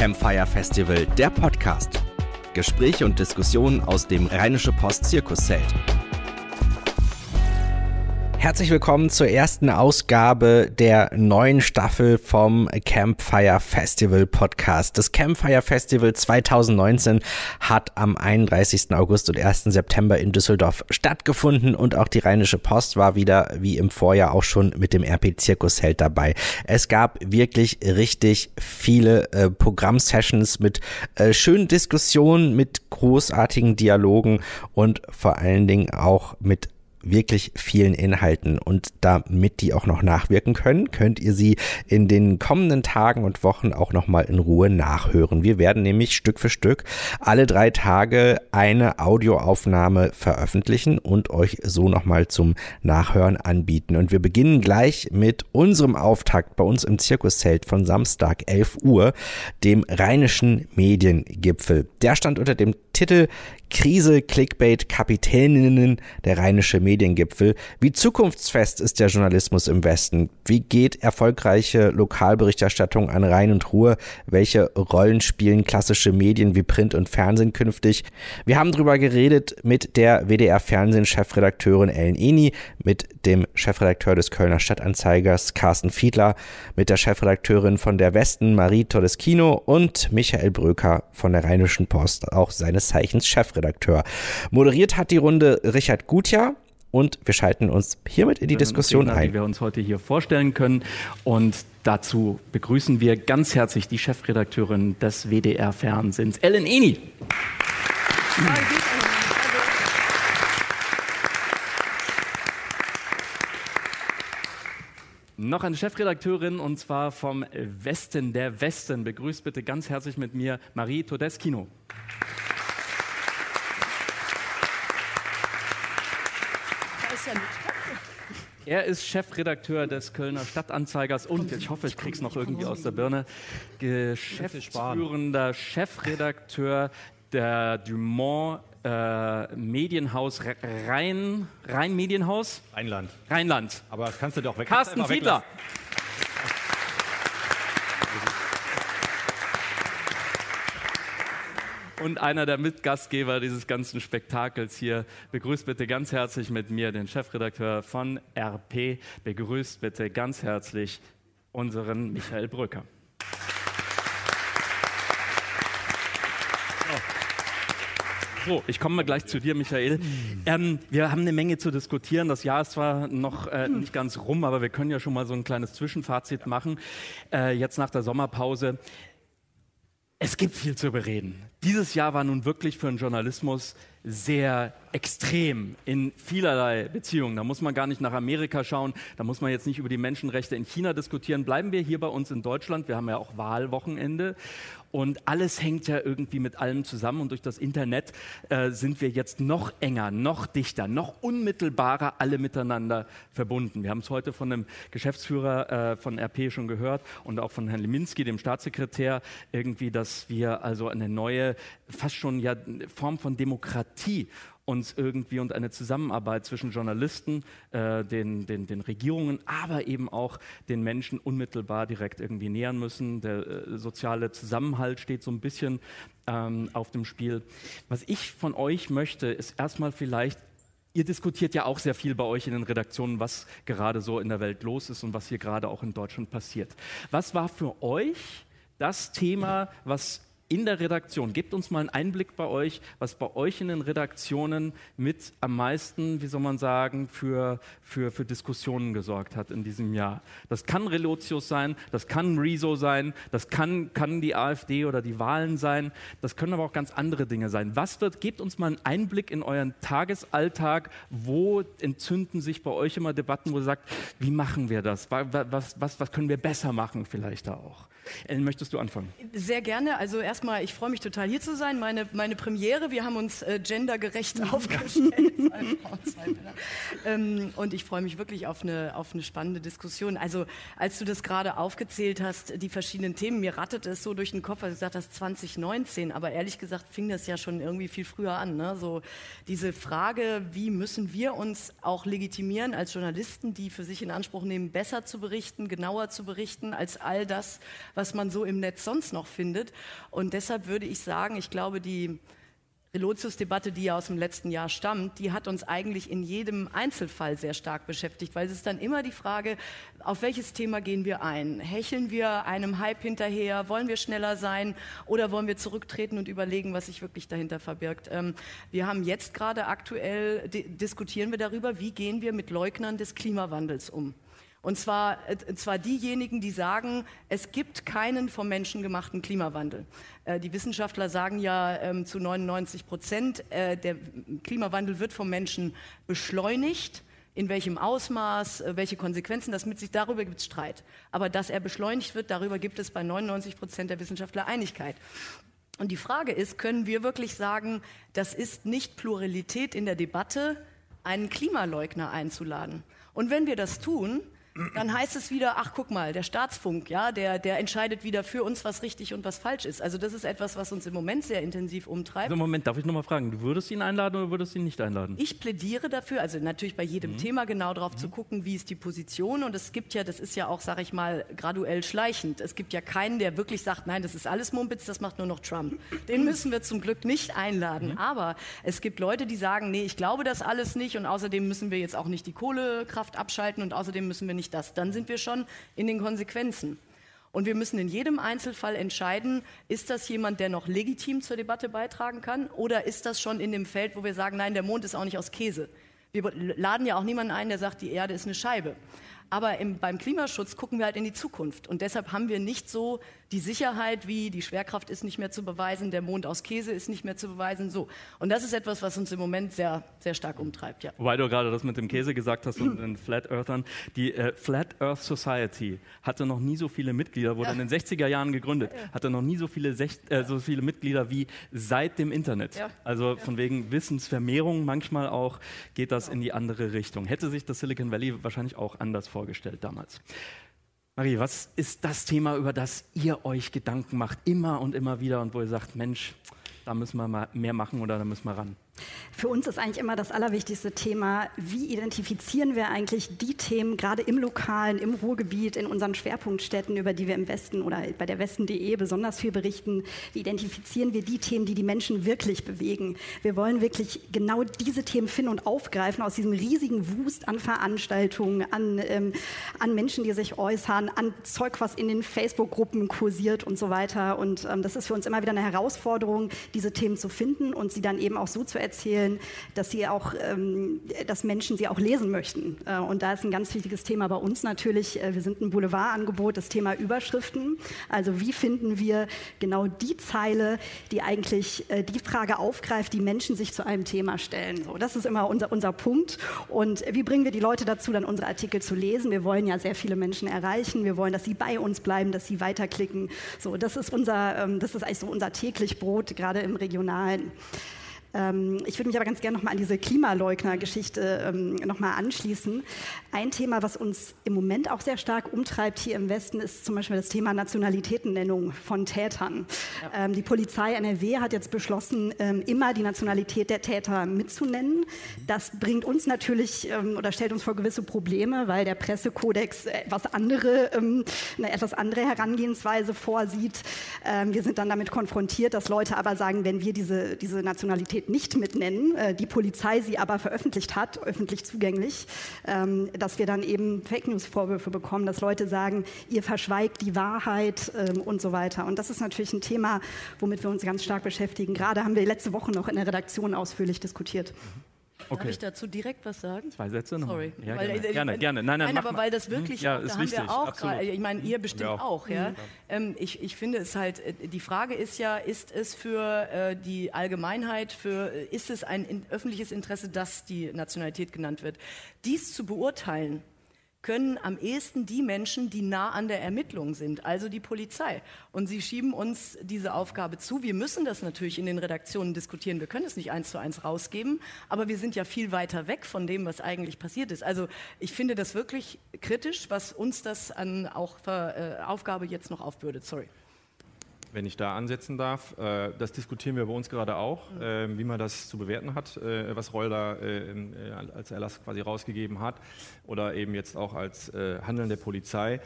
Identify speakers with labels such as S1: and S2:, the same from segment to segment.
S1: Campfire Festival, der Podcast. Gespräche und Diskussionen aus dem Rheinische Post Zirkuszelt. Herzlich willkommen zur ersten Ausgabe der neuen Staffel vom Campfire Festival Podcast. Das Campfire Festival 2019 hat am 31. August und 1. September in Düsseldorf stattgefunden und auch die Rheinische Post war wieder wie im Vorjahr auch schon mit dem RP Zirkusheld dabei. Es gab wirklich richtig viele äh, Programmsessions mit äh, schönen Diskussionen, mit großartigen Dialogen und vor allen Dingen auch mit wirklich vielen Inhalten und damit die auch noch nachwirken können, könnt ihr sie in den kommenden Tagen und Wochen auch nochmal in Ruhe nachhören. Wir werden nämlich Stück für Stück alle drei Tage eine Audioaufnahme veröffentlichen und euch so nochmal zum Nachhören anbieten. Und wir beginnen gleich mit unserem Auftakt bei uns im Zirkuszelt von Samstag 11 Uhr, dem Rheinischen Mediengipfel. Der stand unter dem Titel Krise, Clickbait, Kapitäninnen, der rheinische Mediengipfel. Wie zukunftsfest ist der Journalismus im Westen? Wie geht erfolgreiche Lokalberichterstattung an Rhein und Ruhr? Welche Rollen spielen klassische Medien wie Print und Fernsehen künftig? Wir haben darüber geredet mit der WDR-Fernsehen-Chefredakteurin Ellen Eni, mit dem Chefredakteur des Kölner Stadtanzeigers Carsten Fiedler, mit der Chefredakteurin von der Westen Marie Todeschino und Michael Bröker von der Rheinischen Post, auch seines Zeichens Chefredakteur. Chefredakteur. Moderiert hat die Runde Richard Gutjahr. Und wir schalten uns hiermit in die Diskussion
S2: Thema,
S1: ein.
S2: Die wir uns heute hier vorstellen können. Und dazu begrüßen wir ganz herzlich die Chefredakteurin des WDR-Fernsehens, Ellen Eni. Noch eine Chefredakteurin und zwar vom Westen der Westen. Begrüßt bitte ganz herzlich mit mir Marie Todeschino. Er ist Chefredakteur des Kölner Stadtanzeigers und ich hoffe, ich krieg's noch irgendwie aus der Birne. Geschäftsführender Chefredakteur der Dumont äh, Medienhaus Rhein, Rhein Medienhaus?
S3: Rheinland.
S2: Rheinland.
S3: Aber das kannst du doch weg.
S2: Carsten Fiedler. Und einer der Mitgastgeber dieses ganzen Spektakels hier. Begrüßt bitte ganz herzlich mit mir den Chefredakteur von RP. Begrüßt bitte ganz herzlich unseren Michael Brücker. So, ich komme mal gleich zu dir, Michael. Ähm, wir haben eine Menge zu diskutieren. Das Jahr ist zwar noch äh, nicht ganz rum, aber wir können ja schon mal so ein kleines Zwischenfazit machen. Äh, jetzt nach der Sommerpause. Es gibt viel zu bereden. Dieses Jahr war nun wirklich für den Journalismus sehr extrem in vielerlei Beziehungen. Da muss man gar nicht nach Amerika schauen, da muss man jetzt nicht über die Menschenrechte in China diskutieren. Bleiben wir hier bei uns in Deutschland. Wir haben ja auch Wahlwochenende und alles hängt ja irgendwie mit allem zusammen. Und durch das Internet äh, sind wir jetzt noch enger, noch dichter, noch unmittelbarer alle miteinander verbunden. Wir haben es heute von dem Geschäftsführer äh, von RP schon gehört und auch von Herrn Leminski, dem Staatssekretär, irgendwie, dass wir also eine neue, fast schon ja Form von Demokratie uns irgendwie und eine Zusammenarbeit zwischen Journalisten, äh, den, den, den Regierungen, aber eben auch den Menschen unmittelbar direkt irgendwie nähern müssen. Der äh, soziale Zusammenhalt steht so ein bisschen ähm, auf dem Spiel. Was ich von euch möchte, ist erstmal vielleicht Ihr diskutiert ja auch sehr viel bei euch in den Redaktionen, was gerade so in der Welt los ist und was hier gerade auch in Deutschland passiert. Was war für euch das Thema, was in der Redaktion. Gebt uns mal einen Einblick bei euch, was bei euch in den Redaktionen mit am meisten, wie soll man sagen, für, für, für Diskussionen gesorgt hat in diesem Jahr. Das kann Relotius sein, das kann Rezo sein, das kann, kann die AfD oder die Wahlen sein, das können aber auch ganz andere Dinge sein. Was wird, gebt uns mal einen Einblick in euren Tagesalltag, wo entzünden sich bei euch immer Debatten, wo ihr sagt, wie machen wir das? Was, was, was können wir besser machen vielleicht da auch? Ellen, möchtest du anfangen?
S4: Sehr gerne. Also erstmal, ich freue mich total hier zu sein. Meine, meine Premiere, wir haben uns äh, gendergerecht aufgestellt. ähm, und ich freue mich wirklich auf eine, auf eine spannende Diskussion. Also als du das gerade aufgezählt hast, die verschiedenen Themen, mir rattet es so durch den Kopf, als du gesagt hast 2019, aber ehrlich gesagt fing das ja schon irgendwie viel früher an. Ne? So diese Frage, wie müssen wir uns auch legitimieren als Journalisten, die für sich in Anspruch nehmen, besser zu berichten, genauer zu berichten als all das, was was man so im Netz sonst noch findet. Und deshalb würde ich sagen, ich glaube, die Relotius-Debatte, die ja aus dem letzten Jahr stammt, die hat uns eigentlich in jedem Einzelfall sehr stark beschäftigt, weil es ist dann immer die Frage, auf welches Thema gehen wir ein? Hecheln wir einem Hype hinterher? Wollen wir schneller sein? Oder wollen wir zurücktreten und überlegen, was sich wirklich dahinter verbirgt? Ähm, wir haben jetzt gerade aktuell, diskutieren wir darüber, wie gehen wir mit Leugnern des Klimawandels um? Und zwar, äh, zwar diejenigen, die sagen, es gibt keinen vom Menschen gemachten Klimawandel. Äh, die Wissenschaftler sagen ja ähm, zu 99 Prozent, äh, der Klimawandel wird vom Menschen beschleunigt. In welchem Ausmaß, äh, welche Konsequenzen das mit sich, darüber gibt es Streit. Aber dass er beschleunigt wird, darüber gibt es bei 99 Prozent der Wissenschaftler Einigkeit. Und die Frage ist, können wir wirklich sagen, das ist nicht Pluralität in der Debatte, einen Klimaleugner einzuladen? Und wenn wir das tun, dann heißt es wieder, ach guck mal, der Staatsfunk, ja, der, der entscheidet wieder für uns, was richtig und was falsch ist. Also das ist etwas, was uns im Moment sehr intensiv umtreibt. Also
S2: Moment, darf ich nochmal fragen, du würdest ihn einladen oder würdest du ihn nicht einladen?
S4: Ich plädiere dafür, also natürlich bei jedem mhm. Thema genau darauf mhm. zu gucken, wie ist die Position und es gibt ja, das ist ja auch, sag ich mal, graduell schleichend. Es gibt ja keinen, der wirklich sagt, nein, das ist alles Mumpitz, das macht nur noch Trump. Den müssen wir zum Glück nicht einladen. Mhm. Aber es gibt Leute, die sagen, nee, ich glaube das alles nicht und außerdem müssen wir jetzt auch nicht die Kohlekraft abschalten und außerdem müssen wir nicht das. Dann sind wir schon in den Konsequenzen. Und wir müssen in jedem Einzelfall entscheiden, ist das jemand, der noch legitim zur Debatte beitragen kann oder ist das schon in dem Feld, wo wir sagen, nein, der Mond ist auch nicht aus Käse. Wir laden ja auch niemanden ein, der sagt, die Erde ist eine Scheibe. Aber im, beim Klimaschutz gucken wir halt in die Zukunft. Und deshalb haben wir nicht so die Sicherheit wie die Schwerkraft ist nicht mehr zu beweisen, der Mond aus Käse ist nicht mehr zu beweisen. So. Und das ist etwas, was uns im Moment sehr, sehr stark umtreibt. Ja.
S2: Wobei du gerade das mit dem Käse gesagt hast und den Flat Earthern. Die äh, Flat Earth Society hatte noch nie so viele Mitglieder, wurde ja. in den 60er Jahren gegründet, ja, ja. hatte noch nie so viele, Sech äh, so viele Mitglieder wie seit dem Internet. Also von wegen Wissensvermehrung manchmal auch geht das genau. in die andere Richtung. Hätte sich das Silicon Valley wahrscheinlich auch anders vorgestellt damals. Marie, was ist das Thema, über das ihr euch Gedanken macht, immer und immer wieder und wo ihr sagt, Mensch, da müssen wir mal mehr machen oder da müssen wir ran?
S3: Für uns ist eigentlich immer das allerwichtigste Thema, wie identifizieren wir eigentlich die Themen, gerade im Lokalen, im Ruhrgebiet, in unseren Schwerpunktstädten, über die wir im Westen oder bei der Westen.de besonders viel berichten, wie identifizieren wir die Themen, die die Menschen wirklich bewegen. Wir wollen wirklich genau diese Themen finden und aufgreifen aus diesem riesigen Wust an Veranstaltungen, an, ähm, an Menschen, die sich äußern, an Zeug, was in den Facebook-Gruppen kursiert und so weiter. Und ähm, das ist für uns immer wieder eine Herausforderung, diese Themen zu finden und sie dann eben auch so zu erzählen, dass sie auch, ähm, dass Menschen sie auch lesen möchten. Äh, und da ist ein ganz wichtiges Thema bei uns natürlich. Äh, wir sind ein Boulevardangebot, das Thema Überschriften. Also wie finden wir genau die Zeile, die eigentlich äh, die Frage aufgreift, die Menschen sich zu einem Thema stellen. So, das ist immer unser, unser Punkt. Und wie bringen wir die Leute dazu, dann unsere Artikel zu lesen? Wir wollen ja sehr viele Menschen erreichen. Wir wollen, dass sie bei uns bleiben, dass sie weiterklicken. So, das ist unser, ähm, das ist eigentlich so unser täglich Brot, gerade im Regionalen. Ähm, ich würde mich aber ganz gerne nochmal an diese Klimaleugner-Geschichte ähm, nochmal anschließen. Ein Thema, was uns im Moment auch sehr stark umtreibt hier im Westen, ist zum Beispiel das Thema Nationalitätennennung von Tätern. Ja. Ähm, die Polizei NRW hat jetzt beschlossen, immer die Nationalität der Täter mitzunennen. Das bringt uns natürlich oder stellt uns vor gewisse Probleme, weil der Pressekodex etwas andere, eine etwas andere Herangehensweise vorsieht. wir sind dann damit konfrontiert, dass Leute aber sagen, wenn wir diese, diese Nationalität Identität nicht mitnennen, äh, die Polizei sie aber veröffentlicht hat, öffentlich zugänglich, ähm, dass wir dann eben Fake News-Vorwürfe bekommen, dass Leute sagen, ihr verschweigt die Wahrheit ähm, und so weiter. Und das ist natürlich ein Thema, womit wir uns ganz stark beschäftigen. Gerade haben wir letzte Woche noch in der Redaktion ausführlich diskutiert.
S4: Mhm. Okay. Darf ich dazu direkt was sagen?
S2: Zwei Sätze
S4: noch. Sorry.
S2: Ja, weil, gerne, äh, gerne, gerne.
S4: Nein, nein, nein aber weil das wirklich, ja, da haben wichtig, wir auch gerade, ich meine, ihr bestimmt auch. auch. ja. Mhm. Ähm, ich, ich finde es halt, äh, die Frage ist ja, ist es für äh, die Allgemeinheit, für, äh, ist es ein in, öffentliches Interesse, dass die Nationalität genannt wird? Dies zu beurteilen, können am ehesten die Menschen, die nah an der Ermittlung sind, also die Polizei. Und sie schieben uns diese Aufgabe zu. Wir müssen das natürlich in den Redaktionen diskutieren. Wir können es nicht eins zu eins rausgeben, aber wir sind ja viel weiter weg von dem, was eigentlich passiert ist. Also ich finde das wirklich kritisch, was uns das an auch äh, Aufgabe jetzt noch aufbürdet. Sorry
S5: wenn ich da ansetzen darf. Äh, das diskutieren wir bei uns gerade auch, mhm. äh, wie man das zu bewerten hat, äh, was Reul da als Erlass quasi rausgegeben hat oder eben jetzt auch als Handeln der Polizei.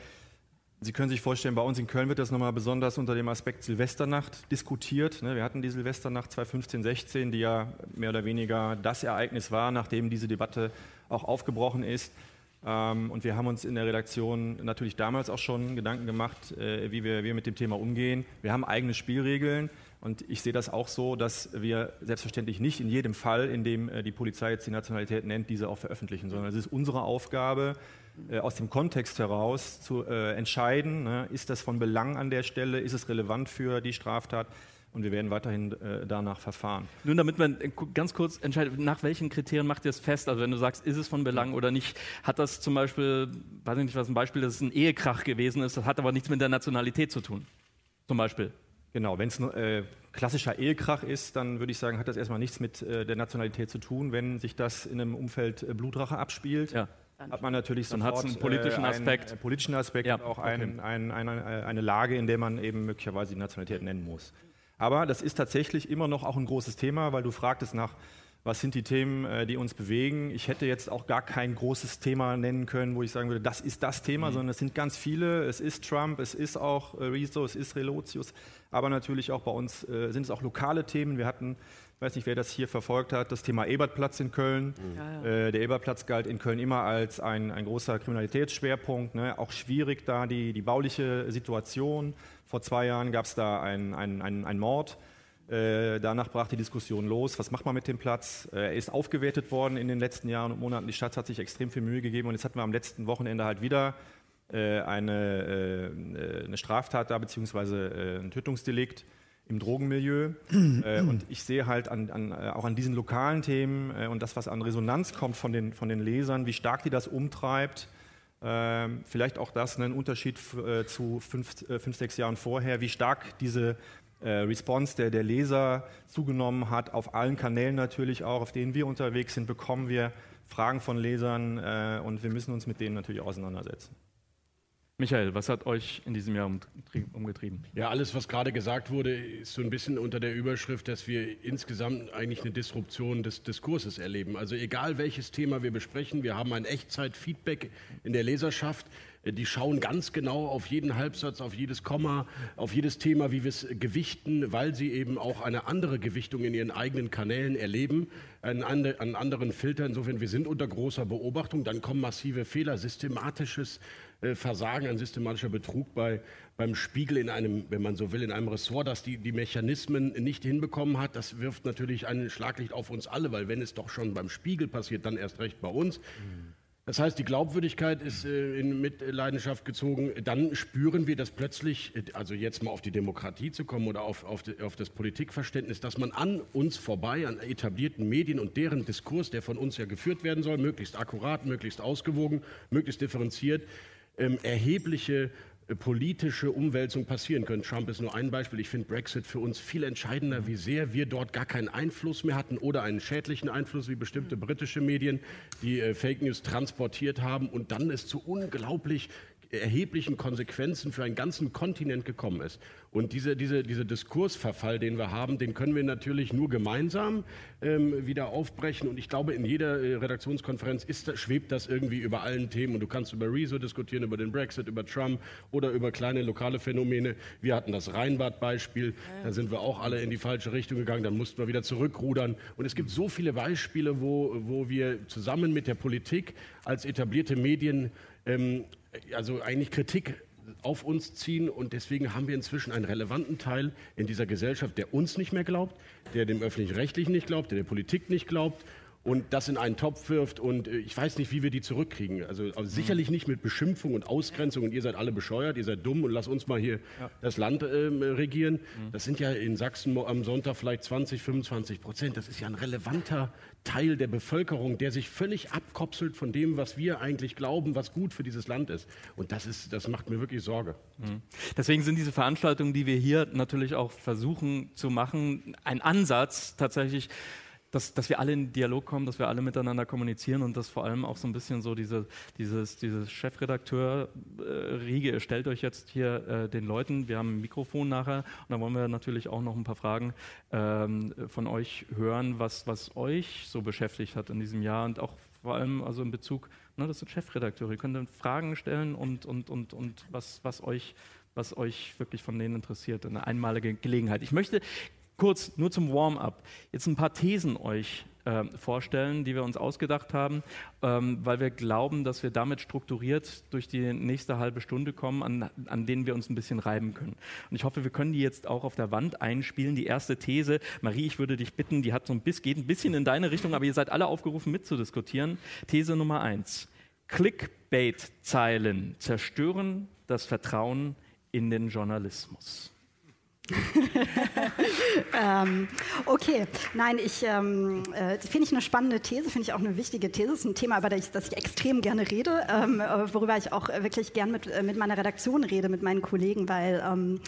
S5: Sie können sich vorstellen, bei uns in Köln wird das nochmal besonders unter dem Aspekt Silvesternacht diskutiert. Ne? Wir hatten die Silvesternacht 2015, 16, die ja mehr oder weniger das Ereignis war, nachdem diese Debatte auch aufgebrochen ist. Ähm, und wir haben uns in der Redaktion natürlich damals auch schon Gedanken gemacht, äh, wie wir, wir mit dem Thema umgehen. Wir haben eigene Spielregeln. Und ich sehe das auch so, dass wir selbstverständlich nicht in jedem Fall, in dem äh, die Polizei jetzt die Nationalität nennt, diese auch veröffentlichen, sondern es ist unsere Aufgabe, äh, aus dem Kontext heraus zu entscheiden, ne, ist das von Belang an der Stelle, ist es relevant für die Straftat und wir werden weiterhin äh, danach verfahren.
S2: Nun, damit man äh, ganz kurz entscheidet, nach welchen Kriterien macht ihr es fest? Also wenn du sagst, ist es von Belang oder nicht, hat das zum Beispiel, weiß ich nicht, was ein Beispiel, dass es ein Ehekrach gewesen ist, das hat aber nichts mit der Nationalität zu tun, zum Beispiel.
S5: Genau, wenn es ein äh, klassischer Ehekrach ist, dann würde ich sagen, hat das erstmal nichts mit äh, der Nationalität zu tun. Wenn sich das in einem Umfeld äh, Blutrache abspielt, ja hat man natürlich
S2: dann sofort einen politischen Aspekt,
S5: einen, politischen Aspekt ja, und auch okay. ein, ein, eine, eine Lage, in der man eben möglicherweise die Nationalität nennen muss. Aber das ist tatsächlich immer noch auch ein großes Thema, weil du fragtest nach, was sind die Themen, äh, die uns bewegen. Ich hätte jetzt auch gar kein großes Thema nennen können, wo ich sagen würde, das ist das Thema, mhm. sondern es sind ganz viele. Es ist Trump, es ist auch äh, Rezo, es ist Relotius, aber natürlich auch bei uns äh, sind es auch lokale Themen. Wir hatten ich weiß nicht, wer das hier verfolgt hat, das Thema Ebertplatz in Köln. Ja, ja. Äh, der Ebertplatz galt in Köln immer als ein, ein großer Kriminalitätsschwerpunkt. Ne? Auch schwierig da die, die bauliche Situation. Vor zwei Jahren gab es da einen ein, ein Mord. Äh, danach brach die Diskussion los. Was macht man mit dem Platz? Äh, er ist aufgewertet worden in den letzten Jahren und Monaten. Die Stadt hat sich extrem viel Mühe gegeben und jetzt hatten wir am letzten Wochenende halt wieder äh, eine, äh, eine Straftat da, beziehungsweise äh, ein Tötungsdelikt im Drogenmilieu. äh, und ich sehe halt an, an, äh, auch an diesen lokalen Themen äh, und das, was an Resonanz kommt von den, von den Lesern, wie stark die das umtreibt. Äh, vielleicht auch das ein Unterschied äh, zu fünf, äh, fünf, sechs Jahren vorher, wie stark diese Response der, der Leser zugenommen hat, auf allen Kanälen natürlich auch, auf denen wir unterwegs sind, bekommen wir Fragen von Lesern und wir müssen uns mit denen natürlich auseinandersetzen.
S2: Michael, was hat euch in diesem Jahr umgetrieben?
S6: Ja, alles, was gerade gesagt wurde, ist so ein bisschen unter der Überschrift, dass wir insgesamt eigentlich eine Disruption des Diskurses erleben. Also egal welches Thema wir besprechen, wir haben ein Echtzeit-Feedback in der Leserschaft. Die schauen ganz genau auf jeden Halbsatz, auf jedes Komma, auf jedes Thema, wie wir es gewichten, weil sie eben auch eine andere Gewichtung in ihren eigenen Kanälen erleben, einen, einen anderen Filter. Insofern, wir sind unter großer Beobachtung. Dann kommen massive Fehler, systematisches äh, Versagen, ein systematischer Betrug bei, beim Spiegel in einem, wenn man so will, in einem Ressort, das die, die Mechanismen nicht hinbekommen hat. Das wirft natürlich ein Schlaglicht auf uns alle, weil wenn es doch schon beim Spiegel passiert, dann erst recht bei uns. Das heißt, die Glaubwürdigkeit ist äh, in Mitleidenschaft gezogen. Dann spüren wir, dass plötzlich, also jetzt mal auf die Demokratie zu kommen oder auf, auf, die, auf das Politikverständnis, dass man an uns vorbei, an etablierten Medien und deren Diskurs, der von uns ja geführt werden soll, möglichst akkurat, möglichst ausgewogen, möglichst differenziert, ähm, erhebliche äh, politische Umwälzung passieren können. Trump ist nur ein Beispiel. Ich finde Brexit für uns viel entscheidender, wie sehr wir dort gar keinen Einfluss mehr hatten oder einen schädlichen Einfluss, wie bestimmte britische Medien, die äh, Fake News transportiert haben und dann es zu unglaublich erheblichen Konsequenzen für einen ganzen Kontinent gekommen ist. Und diese, diese, dieser Diskursverfall, den wir haben, den können wir natürlich nur gemeinsam ähm, wieder aufbrechen. Und ich glaube, in jeder äh, Redaktionskonferenz ist, schwebt das irgendwie über allen Themen. Und du kannst über Rezo diskutieren, über den Brexit, über Trump oder über kleine lokale Phänomene. Wir hatten das Rheinbad-Beispiel, da sind wir auch alle in die falsche Richtung gegangen, dann mussten wir wieder zurückrudern. Und es gibt so viele Beispiele, wo, wo wir zusammen mit der Politik als etablierte Medien ähm, also eigentlich Kritik auf uns ziehen und deswegen haben wir inzwischen einen relevanten Teil in dieser Gesellschaft, der uns nicht mehr glaubt, der dem öffentlich-rechtlichen nicht glaubt, der der Politik nicht glaubt und das in einen Topf wirft und äh, ich weiß nicht, wie wir die zurückkriegen. Also, also sicherlich nicht mit Beschimpfung und Ausgrenzung und ihr seid alle bescheuert, ihr seid dumm und lasst uns mal hier ja. das Land äh, regieren. Mhm. Das sind ja in Sachsen am Sonntag vielleicht 20, 25 Prozent. Das ist ja ein relevanter Teil der Bevölkerung, der sich völlig abkopselt von dem, was wir eigentlich glauben, was gut für dieses Land ist. Und das, ist, das macht mir wirklich Sorge.
S2: Mhm. Deswegen sind diese Veranstaltungen, die wir hier natürlich auch versuchen zu machen, ein Ansatz tatsächlich dass, dass wir alle in Dialog kommen, dass wir alle miteinander kommunizieren und dass vor allem auch so ein bisschen so diese, dieses, dieses Chefredakteur-Riege, äh, stellt euch jetzt hier äh, den Leuten, wir haben ein Mikrofon nachher und da wollen wir natürlich auch noch ein paar Fragen ähm, von euch hören, was, was euch so beschäftigt hat in diesem Jahr und auch vor allem also in Bezug Ne, das sind Chefredakteure. Ihr könnt dann Fragen stellen und, und, und, und was, was, euch, was euch wirklich von denen interessiert. Eine einmalige Gelegenheit. Ich möchte kurz nur zum Warm-up jetzt ein paar Thesen euch äh, vorstellen, die wir uns ausgedacht haben, ähm, weil wir glauben, dass wir damit strukturiert durch die nächste halbe Stunde kommen, an, an denen wir uns ein bisschen reiben können. Und ich hoffe, wir können die jetzt auch auf der Wand einspielen. Die erste These, Marie, ich würde dich bitten, die hat so ein bisschen, geht ein bisschen in deine Richtung, aber ihr seid alle aufgerufen mitzudiskutieren. These Nummer eins. Clickbait-Zeilen zerstören das Vertrauen in den Journalismus.
S3: ähm, okay, nein, ich ähm, äh, finde ich eine spannende These, finde ich auch eine wichtige These. Das ist ein Thema, über das ich, das ich extrem gerne rede, ähm, äh, worüber ich auch wirklich gern mit, äh, mit meiner Redaktion rede, mit meinen Kollegen, weil ähm,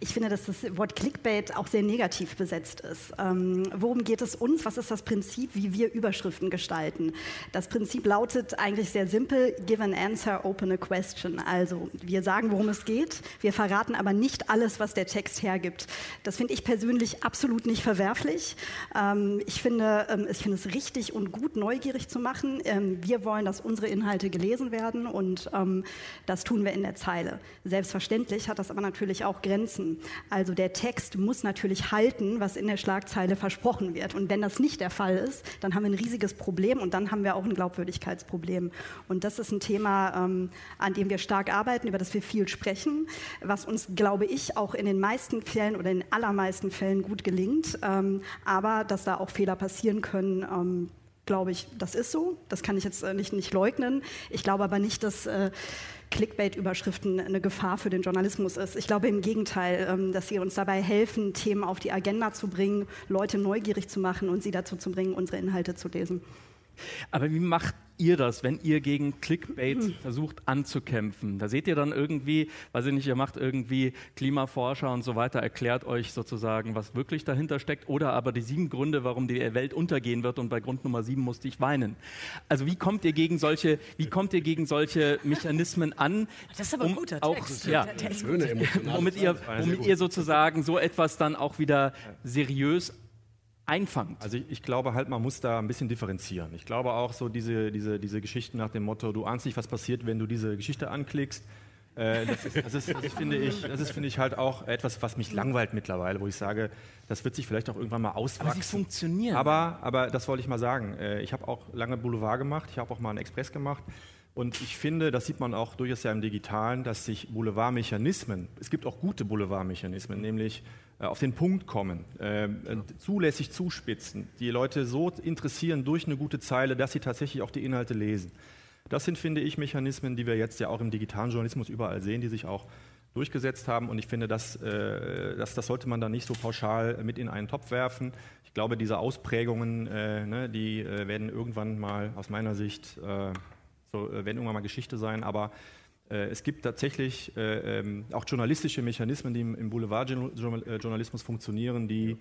S3: ich finde, dass das Wort Clickbait auch sehr negativ besetzt ist. Ähm, worum geht es uns? Was ist das Prinzip, wie wir Überschriften gestalten? Das Prinzip lautet eigentlich sehr simpel: Give an answer, open a question. Also wir sagen, worum es geht, wir verraten aber nicht alles, was der Text hergibt hergibt. Das finde ich persönlich absolut nicht verwerflich. Ähm, ich, finde, ähm, ich finde es richtig und gut, neugierig zu machen. Ähm, wir wollen, dass unsere Inhalte gelesen werden und ähm, das tun wir in der Zeile. Selbstverständlich hat das aber natürlich auch Grenzen. Also der Text muss natürlich halten, was in der Schlagzeile versprochen wird. Und wenn das nicht der Fall ist, dann haben wir ein riesiges Problem und dann haben wir auch ein Glaubwürdigkeitsproblem. Und das ist ein Thema, ähm, an dem wir stark arbeiten, über das wir viel sprechen, was uns, glaube ich, auch in den meisten Fällen oder in den allermeisten Fällen gut gelingt. Ähm, aber dass da auch Fehler passieren können, ähm, glaube ich, das ist so. Das kann ich jetzt äh, nicht, nicht leugnen. Ich glaube aber nicht, dass äh, Clickbait-Überschriften eine Gefahr für den Journalismus ist. Ich glaube im Gegenteil, ähm, dass sie uns dabei helfen, Themen auf die Agenda zu bringen, Leute neugierig zu machen und sie dazu zu bringen, unsere Inhalte zu lesen.
S2: Aber wie macht ihr das, wenn ihr gegen Clickbait versucht anzukämpfen? Da seht ihr dann irgendwie, weiß ich nicht, ihr macht irgendwie Klimaforscher und so weiter, erklärt euch sozusagen, was wirklich dahinter steckt oder aber die sieben Gründe, warum die Welt untergehen wird und bei Grund Nummer sieben musste ich weinen. Also wie kommt ihr gegen solche, wie kommt ihr gegen solche Mechanismen an?
S4: Das ist aber um guter
S2: auch, Text. Ja, womit ihr, womit ihr sozusagen so etwas dann auch wieder seriös einfangt.
S5: Also ich, ich, glaube halt, man muss da ein bisschen differenzieren. Ich glaube auch so diese, diese, diese Geschichten nach dem Motto, du ahnst nicht, was passiert, wenn du diese Geschichte anklickst. Äh, das, ist, das, ist, das, ist, finde ich, das ist, finde ich, halt auch etwas, was mich langweilt mittlerweile, wo ich sage, das wird sich vielleicht auch irgendwann mal auswachsen. Aber
S2: sie funktionieren.
S5: Aber, aber das wollte ich mal sagen. Äh, ich habe auch lange Boulevard gemacht, ich habe auch mal einen Express gemacht. Und ich finde, das sieht man auch durchaus ja im Digitalen, dass sich Boulevardmechanismen, es gibt auch gute Boulevardmechanismen, nämlich äh, auf den Punkt kommen, äh, zulässig zuspitzen, die Leute so interessieren durch eine gute Zeile, dass sie tatsächlich auch die Inhalte lesen. Das sind, finde ich, Mechanismen, die wir jetzt ja auch im digitalen Journalismus überall sehen, die sich auch durchgesetzt haben. Und ich finde, das, äh, das, das sollte man da nicht so pauschal mit in einen Topf werfen. Ich glaube, diese Ausprägungen, äh, ne, die äh, werden irgendwann mal aus meiner Sicht äh, so, werden irgendwann mal Geschichte sein. Aber äh, es gibt tatsächlich äh, ähm, auch journalistische Mechanismen, die im Boulevardjournalismus funktionieren, die,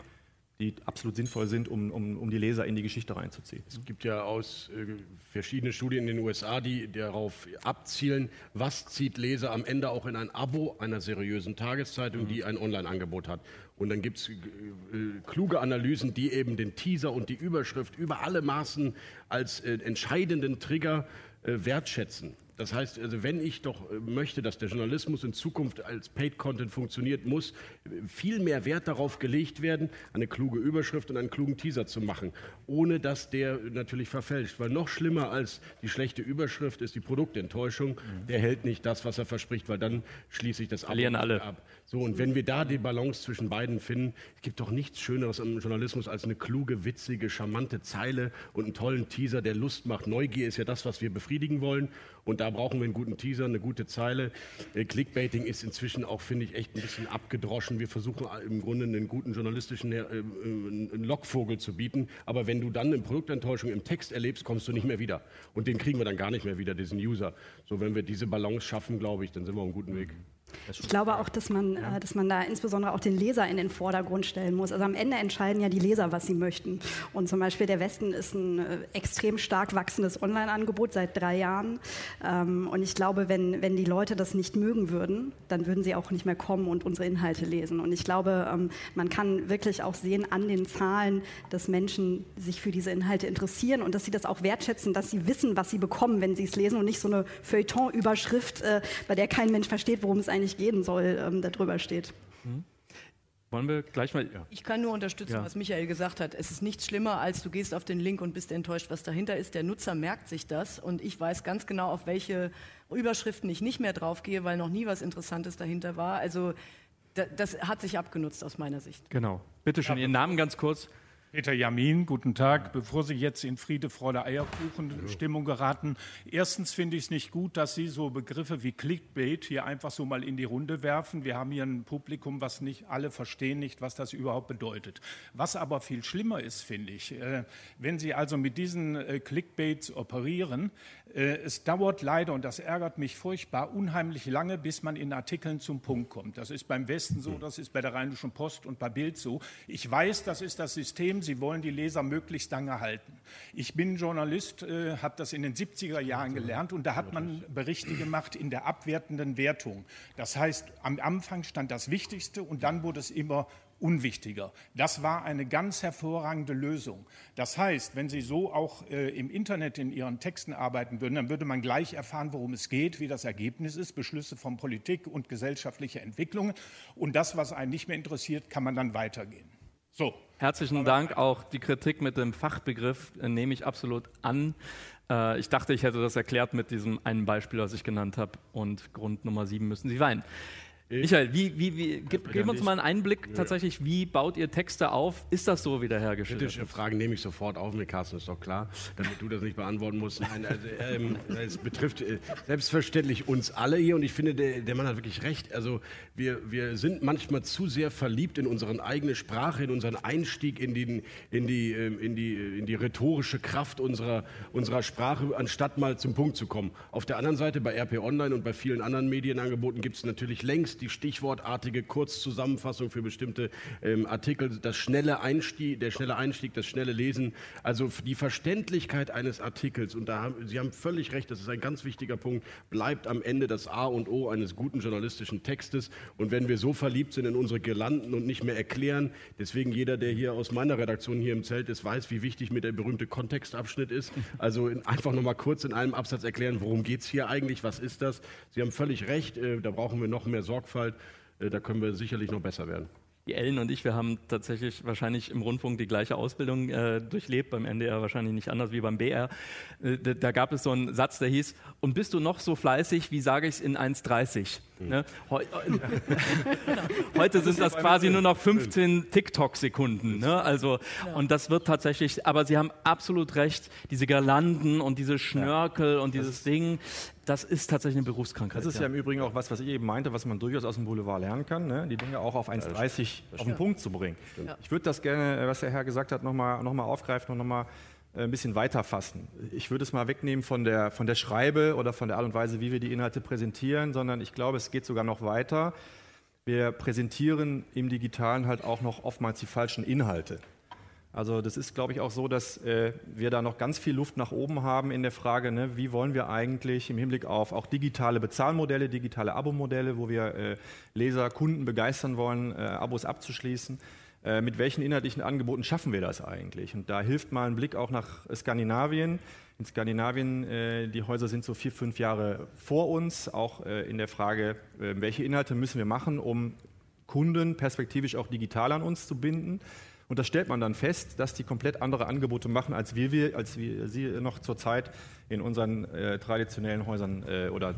S5: die absolut sinnvoll sind, um, um, um die Leser in die Geschichte reinzuziehen.
S6: Es gibt ja aus äh, verschiedene Studien in den USA, die darauf abzielen, was zieht Leser am Ende auch in ein Abo einer seriösen Tageszeitung, mhm. die ein Online-Angebot hat. Und dann gibt es äh, kluge Analysen, die eben den Teaser und die Überschrift über alle Maßen als äh, entscheidenden Trigger äh, wertschätzen. Das heißt, also wenn ich doch äh, möchte, dass der Journalismus in Zukunft als Paid Content funktioniert, muss viel mehr Wert darauf gelegt werden, eine kluge Überschrift und einen klugen Teaser zu machen, ohne dass der natürlich verfälscht. Weil noch schlimmer als die schlechte Überschrift ist die Produktenttäuschung. Mhm. Der hält nicht das, was er verspricht, weil dann schließe ich das
S2: Abo alle.
S6: ab. So, und wenn wir da die Balance zwischen beiden finden, es gibt doch nichts Schöneres im Journalismus als eine kluge, witzige, charmante Zeile und einen tollen Teaser, der Lust macht. Neugier ist ja das, was wir befriedigen wollen. Und da brauchen wir einen guten Teaser, eine gute Zeile. Äh, Clickbaiting ist inzwischen auch, finde ich, echt ein bisschen abgedroschen. Wir versuchen im Grunde einen guten journalistischen äh, äh, Lockvogel zu bieten. Aber wenn du dann eine Produktenttäuschung im Text erlebst, kommst du nicht mehr wieder. Und den kriegen wir dann gar nicht mehr wieder, diesen User. So, wenn wir diese Balance schaffen, glaube ich, dann sind wir auf einem guten Weg.
S3: Ich glaube auch, dass man, ja. äh, dass man da insbesondere auch den Leser in den Vordergrund stellen muss. Also am Ende entscheiden ja die Leser, was sie möchten. Und zum Beispiel der Westen ist ein äh, extrem stark wachsendes Online-Angebot seit drei Jahren. Ähm, und ich glaube, wenn, wenn die Leute das nicht mögen würden, dann würden sie auch nicht mehr kommen und unsere Inhalte lesen. Und ich glaube, ähm, man kann wirklich auch sehen an den Zahlen, dass Menschen sich für diese Inhalte interessieren und dass sie das auch wertschätzen, dass sie wissen, was sie bekommen, wenn sie es lesen und nicht so eine Feuilleton-Überschrift, äh, bei der kein Mensch versteht, worum es eigentlich gehen soll, ähm, darüber steht. Mhm.
S2: Wollen wir gleich mal.
S4: Ja. Ich kann nur unterstützen, ja. was Michael gesagt hat. Es ist nichts schlimmer, als du gehst auf den Link und bist enttäuscht, was dahinter ist. Der Nutzer merkt sich das und ich weiß ganz genau, auf welche Überschriften ich nicht mehr draufgehe, weil noch nie was Interessantes dahinter war. Also das hat sich abgenutzt aus meiner Sicht.
S2: Genau. Bitte schön, Ihren Namen ganz kurz.
S7: Peter Jamin, guten Tag. Bevor Sie jetzt in Friede, Freude, Eierkuchen-Stimmung geraten, erstens finde ich es nicht gut, dass Sie so Begriffe wie Clickbait hier einfach so mal in die Runde werfen. Wir haben hier ein Publikum, was nicht alle verstehen nicht, was das überhaupt bedeutet. Was aber viel schlimmer ist, finde ich, äh, wenn Sie also mit diesen äh, Clickbaits operieren, es dauert leider, und das ärgert mich furchtbar, unheimlich lange, bis man in Artikeln zum Punkt kommt. Das ist beim Westen so, das ist bei der Rheinischen Post und bei Bild so. Ich weiß, das ist das System. Sie wollen die Leser möglichst lange halten. Ich bin Journalist, äh, habe das in den 70er Jahren gelernt und da hat man Berichte gemacht in der abwertenden Wertung. Das heißt, am Anfang stand das Wichtigste und dann wurde es immer unwichtiger. Das war eine ganz hervorragende Lösung. Das heißt, wenn Sie so auch äh, im Internet in Ihren Texten arbeiten würden, dann würde man gleich erfahren, worum es geht, wie das Ergebnis ist, Beschlüsse von Politik und gesellschaftliche Entwicklungen. Und das, was einen nicht mehr interessiert, kann man dann weitergehen.
S2: So. Herzlichen Dank. Auch die Kritik mit dem Fachbegriff äh, nehme ich absolut an. Äh, ich dachte, ich hätte das erklärt mit diesem einen Beispiel, was ich genannt habe. Und Grund Nummer sieben müssen Sie weinen. Michael, wie, wie, wie, gib, gib uns mal einen Einblick tatsächlich, wie baut ihr Texte auf? Ist das so, wie der Herr geschildert
S6: Kritische Fragen nehme ich sofort auf mit Carsten, ist doch klar, damit du das nicht beantworten musst. Nein, also, ähm, es betrifft äh, selbstverständlich uns alle hier und ich finde, der, der, Mann hat wirklich recht. Also wir, wir sind manchmal zu sehr verliebt in unsere eigene Sprache, in unseren Einstieg in, den, in, die, ähm, in, die, in die rhetorische Kraft unserer, unserer Sprache, anstatt mal zum Punkt zu kommen. Auf der anderen Seite, bei RP Online und bei vielen anderen Medienangeboten gibt es natürlich längst die stichwortartige Kurzzusammenfassung für bestimmte ähm, Artikel, das schnelle Einstieg, der schnelle Einstieg, das schnelle Lesen, also die Verständlichkeit eines Artikels, und da haben, Sie haben völlig recht, das ist ein ganz wichtiger Punkt, bleibt am Ende das A und O eines guten journalistischen Textes. Und wenn wir so verliebt sind in unsere Girlanden und nicht mehr erklären, deswegen jeder, der hier aus meiner Redaktion hier im Zelt ist, weiß, wie wichtig mir der berühmte Kontextabschnitt ist. Also einfach noch mal kurz in einem Absatz erklären, worum geht es hier eigentlich, was ist das? Sie haben völlig recht, äh, da brauchen wir noch mehr Sorgfalt Sorgfalt. Äh, da können wir sicherlich noch besser werden.
S2: Die Ellen und ich, wir haben tatsächlich wahrscheinlich im Rundfunk die gleiche Ausbildung äh, durchlebt, beim NDR wahrscheinlich nicht anders wie beim BR. Äh, da, da, gab es so einen Satz, der hieß, und bist du noch so fleißig, wie sage ich es in 1,30? Mhm. Ne? Heu Heute sind das quasi nur noch 15 TikTok-Sekunden. Ne? Also, und das wird tatsächlich, aber Sie haben absolut recht, diese Girlanden und diese Schnörkel und dieses Ding, das ist tatsächlich eine Berufskrankheit.
S5: Das ist ja, ja, im Übrigen auch was, was ich eben meinte, was man durchaus aus dem Boulevard lernen kann, ne? die Dinge auch auf 1,30 auf den Punkt zu bringen. Ja. Ich würde das gerne, was der Herr gesagt hat, nochmal noch mal aufgreifen und nochmal äh, ein bisschen weiter fassen. Ich würde es mal wegnehmen von der, von der Schreibe oder von der Art und Weise, wie wir die Inhalte präsentieren, sondern ich glaube, es geht sogar noch weiter. Wir präsentieren im Digitalen halt auch noch oftmals die falschen Inhalte. Also das ist, glaube ich, auch so, dass äh, wir da noch ganz viel Luft nach oben haben in der Frage, ne, wie wollen wir eigentlich im Hinblick auf auch digitale Bezahlmodelle, digitale Abo-Modelle, wo wir äh, Leser, Kunden begeistern wollen, äh, Abos abzuschließen, äh, mit welchen inhaltlichen Angeboten schaffen wir das eigentlich? Und da hilft mal ein Blick auch nach Skandinavien. In Skandinavien, äh, die Häuser sind so vier, fünf Jahre vor uns, auch äh, in der Frage, welche Inhalte müssen wir machen, um Kunden perspektivisch auch digital an uns zu binden. Und da stellt man dann fest, dass die komplett andere Angebote machen, als wir, als wir sie noch zurzeit in unseren äh, traditionellen Häusern äh, oder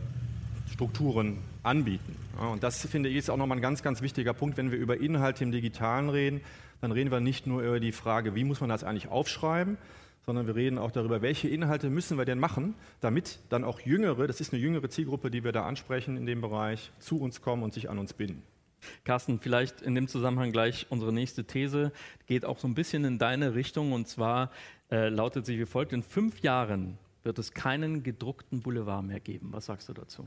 S5: Strukturen anbieten. Ja, und das finde ich ist auch nochmal ein ganz, ganz wichtiger Punkt, wenn wir über Inhalte im Digitalen reden, dann reden wir nicht nur über die Frage, wie muss man das eigentlich aufschreiben, sondern wir reden auch darüber, welche Inhalte müssen wir denn machen, damit dann auch Jüngere, das ist eine jüngere Zielgruppe, die wir da ansprechen in dem Bereich, zu uns kommen und sich an uns binden.
S2: Carsten, vielleicht in dem Zusammenhang gleich unsere nächste These, geht auch so ein bisschen in deine Richtung und zwar äh, lautet sie wie folgt, in fünf Jahren wird es keinen gedruckten Boulevard mehr geben. Was sagst du dazu?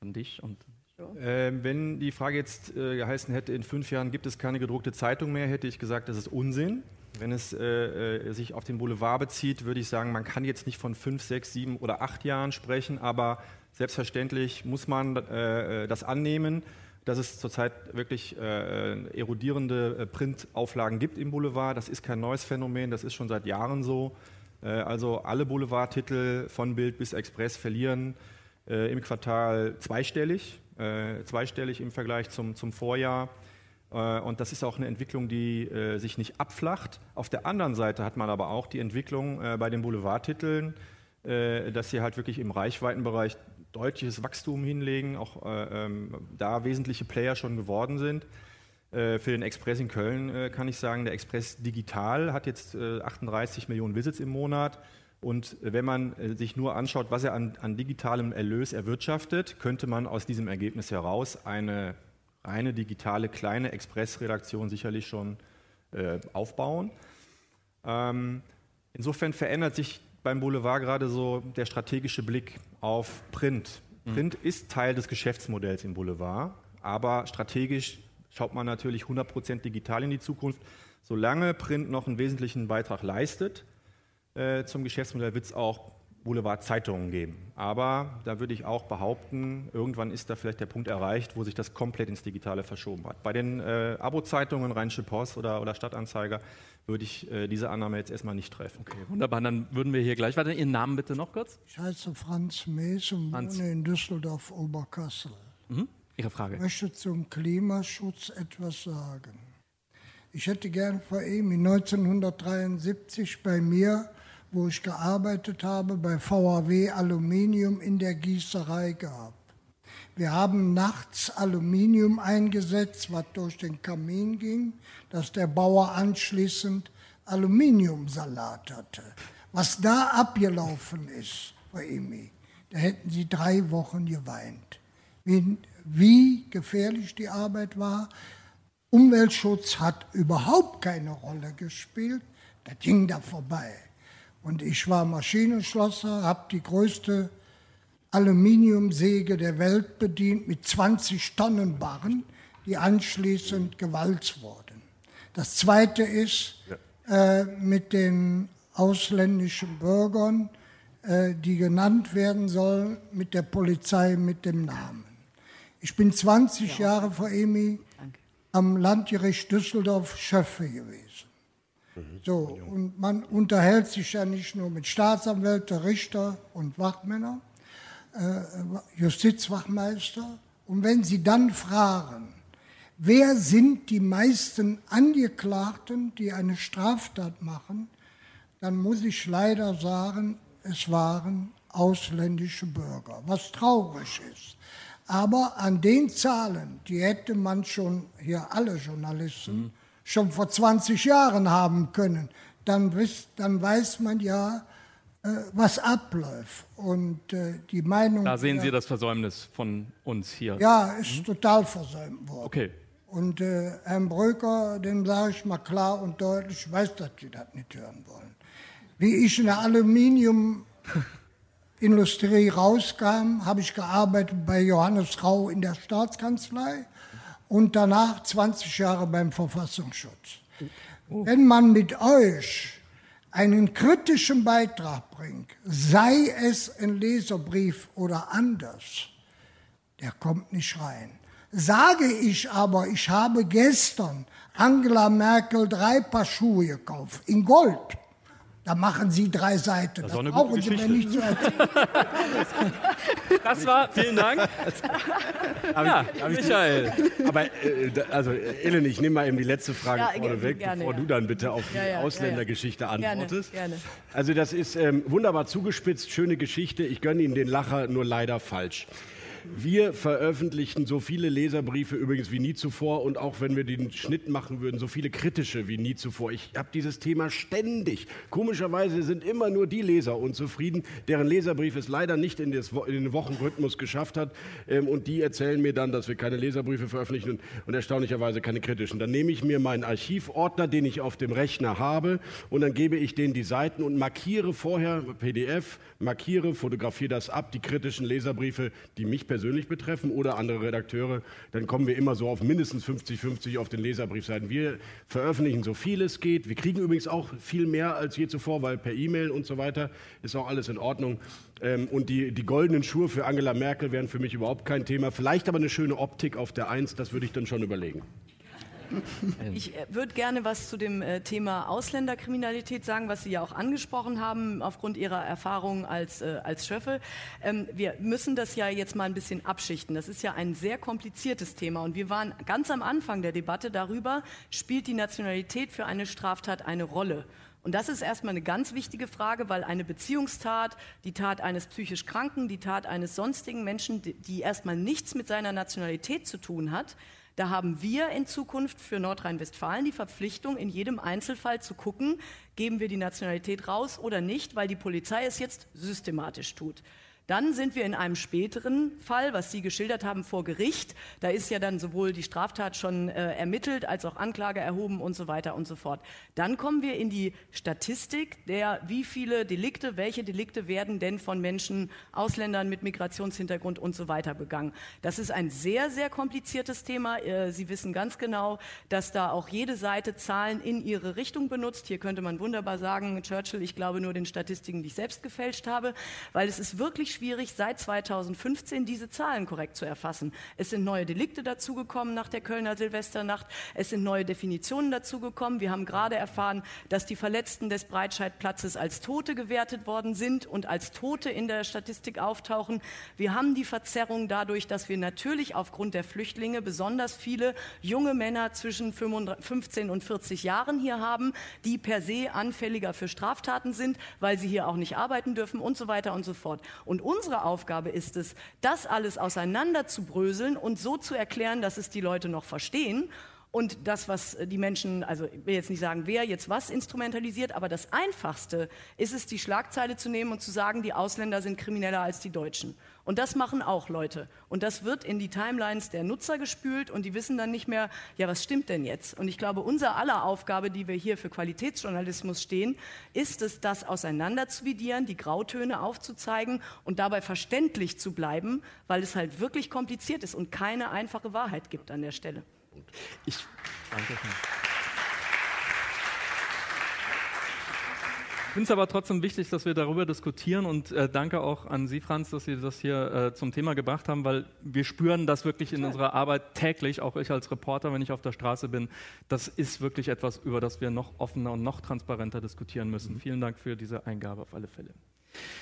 S2: An dich und
S5: Ähm, wenn die Frage jetzt äh, geheißen hätte, in fünf Jahren gibt es keine gedruckte Zeitung mehr, hätte ich gesagt, das ist Unsinn. Wenn es äh, äh, sich auf den Boulevard bezieht, würde ich sagen, man kann jetzt nicht von fünf, sechs, sieben oder acht Jahren sprechen, aber selbstverständlich muss man äh, äh das annehmen, dass es zurzeit wirklich äh, erodierende Printauflagen gibt im Boulevard. Das ist kein neues Phänomen, das ist schon seit Jahren so. also alle Boulevardtitel von Bild bis Express verlieren im Quartal zweistellig äh, zweistellig im Vergleich zum, zum Vorjahr. Äh, und das ist auch eine Entwicklung, die äh, sich nicht abflacht. Auf der anderen Seite hat man aber auch die Entwicklung äh, bei den Boulevardtiteln, äh, dass sie halt wirklich im Reichweitenbereich deutliches Wachstum hinlegen, auch äh, ähm, da wesentliche Player schon geworden sind. Für den Express in Köln kann ich sagen, der Express Digital hat jetzt 38 Millionen Visits im Monat. Und wenn man äh, sich nur anschaut, was er an, an, digitalem Erlös erwirtschaftet, könnte man aus diesem Ergebnis heraus eine reine digitale kleine Expressredaktion sicherlich schon äh, aufbauen. Ähm, insofern verändert sich beim Boulevard gerade so der strategische Blick auf Print. Print ist Teil des Geschäftsmodells im Boulevard, aber strategisch schaut man natürlich 100% digital in die Zukunft. Solange Print noch einen wesentlichen Beitrag leistet, äh, zum Geschäftsmodell wird es auch Boulevard-Zeitungen geben. Aber da würde ich auch behaupten, irgendwann ist da vielleicht der Punkt erreicht, wo sich das komplett ins Digitale verschoben hat. Bei den äh, Abo-Zeitungen, Rheinische Post oder, oder Stadtanzeiger, würde ich äh, diese Annahme jetzt erstmal nicht treffen.
S2: Okay, wunderbar. Dann würden wir hier gleich weiter. Ihren Namen bitte noch kurz?
S8: Ich heiße Franz Mees und Franz. wohne in Düsseldorf-Oberkassel.
S2: Mhm. Ihre Frage.
S8: Ich möchte zum Klimaschutz etwas sagen. Ich hätte gern vor ihm 1973 bei mir wo ich gearbeitet habe, bei VAW Aluminium in der Gießerei gehabt. Wir haben nachts Aluminium eingesetzt, was durch den Kamin ging, dass der Bauer anschließend Aluminiumsalat hatte. Was da abgelaufen ist, Frau Emi, da hätten Sie drei Wochen geweint. Wie, wie gefährlich die Arbeit war. Umweltschutz hat überhaupt keine Rolle gespielt. Das ging da vorbei. Und ich war Maschinenschlosser, habe die größte Aluminiumsäge der Welt bedient mit 20 Tonnen Barren, die anschließend gewalzt wurden. Das Zweite ist ja. äh, mit den ausländischen Bürgern, äh, die genannt werden sollen, mit der Polizei mit dem Namen. Ich bin 20 ja. Jahre vor EMI am Landgericht Düsseldorf Schöffe gewesen. So, und man unterhält sich ja nicht nur mit Staatsanwälten, Richter und Wachmänner, äh, Justizwachmeister. Und wenn Sie dann fragen, wer sind die meisten Angeklagten, die eine Straftat machen, dann muss ich leider sagen, es waren ausländische Bürger, was traurig ist. Aber an den Zahlen, die hätte man schon hier alle Journalisten mhm schon vor 20 Jahren haben können, dann, dann weiß man ja, äh, was abläuft. Und äh, die Meinung.
S2: Da sehen Sie das Versäumnis von uns hier.
S8: Ja, ist mhm. total versäumt worden.
S2: Okay.
S8: Und äh, Herrn Bröker, dem sage ich mal klar und deutlich, ich weiß, dass Sie das nicht hören wollen. Wie ich in der Aluminiumindustrie rauskam, habe ich gearbeitet bei Johannes Rau in der Staatskanzlei und danach 20 Jahre beim Verfassungsschutz. Oh. Wenn man mit euch einen kritischen Beitrag bringt, sei es ein Leserbrief oder anders, der kommt nicht rein. Sage ich aber, ich habe gestern Angela Merkel drei Paar Schuhe gekauft, in Gold, da machen Sie drei Seiten.
S2: Das, das brauchen Sie mir nicht zu erzählen. Das war, vielen Dank.
S6: ja, Michael. Aber, äh, also, Ellen, ich nehme mal eben die letzte Frage ja, vorne weg, gerne, bevor ja. du dann bitte auf die ja, Ausländergeschichte antwortest. Gerne, gerne. Also, das ist ähm, wunderbar zugespitzt, schöne Geschichte. Ich gönne Ihnen den Lacher, nur leider falsch. Wir veröffentlichen so viele Leserbriefe übrigens wie nie zuvor und auch wenn wir den Schnitt machen würden, so viele kritische wie nie zuvor. Ich habe dieses Thema ständig. Komischerweise sind immer nur die Leser unzufrieden, deren Leserbrief es leider nicht in, den Wochenrhythmus geschafft hat. Ähm, und die erzählen mir dann, dass wir keine Leserbriefe veröffentlichen und erstaunlicherweise keine kritischen. Dann nehme ich mir meinen Archivordner, den ich auf dem Rechner habe, und dann gebe ich denen die Seiten und markiere vorher PDF, markiere, fotografiere das ab, die kritischen Leserbriefe, die mich persönlich betreffen oder andere Redakteure, dann kommen wir immer so auf mindestens 50-50 auf den Leserbriefseiten. Wir veröffentlichen so viel es geht. Wir kriegen übrigens auch viel mehr als je zuvor, weil per E-Mail und so weiter ist auch alles in Ordnung. Ähm, und die, die goldenen Schuhe für Angela Merkel wären für mich überhaupt kein Thema. Vielleicht aber eine schöne Optik auf der Eins, das würde ich dann schon überlegen.
S4: Ich äh, würde gerne was zu dem äh, Thema Ausländerkriminalität sagen, was Sie ja auch angesprochen haben, aufgrund Ihrer Erfahrung als, äh, als Schöffel. Ähm, wir müssen das ja jetzt mal ein bisschen abschichten. Das ist ja ein sehr kompliziertes Thema. Und wir waren ganz am Anfang der Debatte darüber, spielt die Nationalität für eine Straftat eine Rolle? Und das ist erstmal eine ganz wichtige Frage, weil eine Beziehungstat, die Tat eines psychisch Kranken, die Tat eines sonstigen Menschen, die erstmal nichts mit seiner Nationalität zu tun hat, da haben wir in Zukunft für Nordrhein-Westfalen die Verpflichtung, in jedem Einzelfall zu gucken, geben wir die Nationalität raus oder nicht, weil die Polizei es jetzt systematisch tut. Dann sind wir in einem späteren Fall, was Sie geschildert haben, vor Gericht. Da ist ja dann sowohl die Straftat schon äh, ermittelt als auch Anklage erhoben und so weiter und so fort. Dann kommen wir in die Statistik der, wie viele Delikte, welche Delikte werden denn von Menschen, Ausländern mit Migrationshintergrund und so weiter begangen. Das ist ein sehr, sehr kompliziertes Thema. Äh, Sie wissen ganz genau, dass da auch jede Seite Zahlen in ihre Richtung benutzt. Hier könnte man wunderbar sagen, Churchill, ich glaube nur den Statistiken, die ich selbst gefälscht habe, weil es ist wirklich schwierig, seit 2015 diese Zahlen korrekt zu erfassen. Es sind neue Delikte dazugekommen nach der Kölner Silvesternacht. Es sind neue Definitionen dazugekommen. Wir haben gerade erfahren, dass die Verletzten des Breitscheidplatzes als Tote gewertet worden sind und als Tote in der Statistik auftauchen. Wir haben die Verzerrung dadurch, dass wir natürlich aufgrund der Flüchtlinge besonders viele junge Männer zwischen 15 und 40 Jahren hier haben, die per se anfälliger für Straftaten sind, weil sie hier auch nicht arbeiten dürfen und so weiter und so fort. Und unsere Aufgabe ist es, das alles auseinanderzubröseln und so zu erklären, dass es die Leute noch verstehen und das, was die Menschen, also ich will jetzt nicht sagen, wer jetzt was instrumentalisiert, aber das Einfachste ist es, die Schlagzeile zu nehmen und zu sagen, die Ausländer sind krimineller als die Deutschen. Und das machen auch Leute. Und das wird in die Timelines der Nutzer gespült und die wissen dann nicht mehr, ja, was stimmt denn jetzt? Und ich glaube, unser aller Aufgabe, die wir hier für Qualitätsjournalismus stehen, ist es, das auseinander zu vidieren, die Grautöne aufzuzeigen und dabei verständlich zu bleiben, weil es halt wirklich kompliziert ist und keine einfache Wahrheit gibt an der Stelle.
S2: Ich danke. Ich finde es aber trotzdem wichtig, dass wir darüber diskutieren und äh, danke auch an Sie, Franz, dass Sie das hier äh, zum Thema gebracht haben, weil wir spüren das wirklich in unserer Arbeit täglich, auch ich als Reporter, wenn ich auf der Straße bin. Das ist wirklich etwas, über das wir noch offener und noch transparenter diskutieren müssen. Mhm. Vielen Dank für diese Eingabe auf alle Fälle.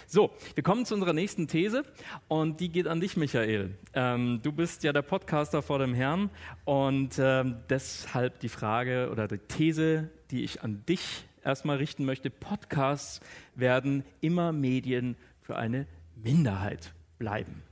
S2: So, wir kommen zu unserer nächsten These und die geht an dich, Michael. Ähm, du bist ja der Podcaster vor dem Herrn und ähm, deshalb die Frage oder die These, die ich an dich erstmal richten möchte. Podcasts werden immer Medien für eine Minderheit bleiben.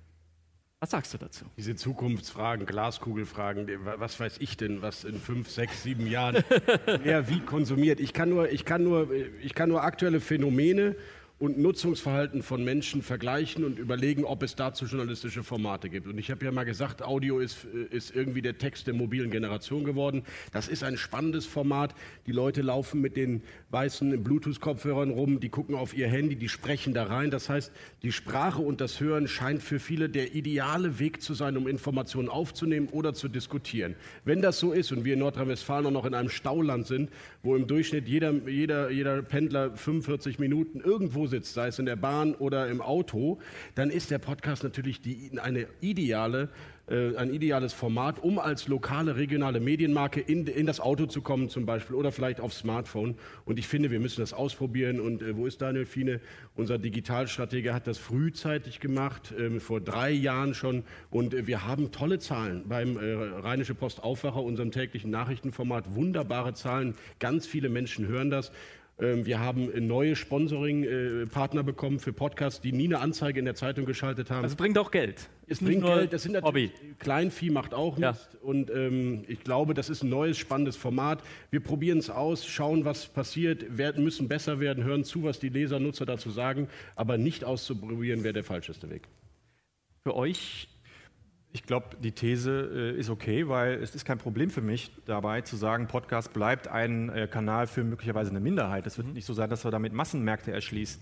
S2: Was sagst du dazu?
S6: Diese Zukunftsfragen, Glaskugelfragen, was weiß ich denn, was in fünf, sechs, sieben Jahren wer wie konsumiert? Ich kann nur, ich kann nur, ich kann nur aktuelle Phänomene und Nutzungsverhalten von Menschen vergleichen und überlegen, ob es dazu journalistische Formate gibt. Und ich habe ja mal gesagt, Audio ist, ist irgendwie der Text der mobilen Generation geworden. Das ist ein spannendes Format. Die Leute laufen mit den weißen Bluetooth-Kopfhörern rum, die gucken auf ihr Handy, die sprechen da rein. Das heißt, die Sprache und das Hören scheint für viele der ideale Weg zu sein, um Informationen aufzunehmen oder zu diskutieren. Wenn das so ist und wir in Nordrhein-Westfalen auch noch in einem Stauland sind, wo im Durchschnitt jeder, jeder, jeder Pendler 45 Minuten irgendwo sitzt, sei es in der Bahn oder im Auto, dann ist der Podcast natürlich die, eine ideale äh, ein ideales Format, um als lokale, regionale Medienmarke in, in, das Auto zu kommen zum Beispiel oder vielleicht aufs Smartphone. Und ich finde, wir müssen das ausprobieren. Und äh, wo ist Daniel Fiene? Unser Digitalstratege hat das frühzeitig gemacht, äh, vor drei Jahren schon. Und äh, wir haben tolle Zahlen beim äh, Rheinische Post Aufwacher, unserem täglichen Nachrichtenformat. Wunderbare Zahlen. Ganz viele Menschen hören das. Ähm, wir haben neue Sponsoring-Partner bekommen für Podcasts, die nie eine Anzeige in der Zeitung geschaltet haben.
S2: Also bringt auch Geld.
S6: Es bringt Geld, das sind natürlich, Hobby. Kleinvieh macht auch ja. Mist. Und ähm, ich glaube, das ist ein neues, spannendes Format. Wir probieren es aus, schauen, was passiert, werden, müssen besser werden, hören zu, was die Leser, Nutzer dazu sagen. Aber nicht auszuprobieren, wäre der falscheste Weg.
S2: Für euch
S5: ich glaube, die These äh, ist okay, weil es ist kein Problem für mich dabei zu sagen, Podcast bleibt ein äh, Kanal für möglicherweise eine Minderheit. Es wird mhm. nicht so sein, dass er damit Massenmärkte erschließt.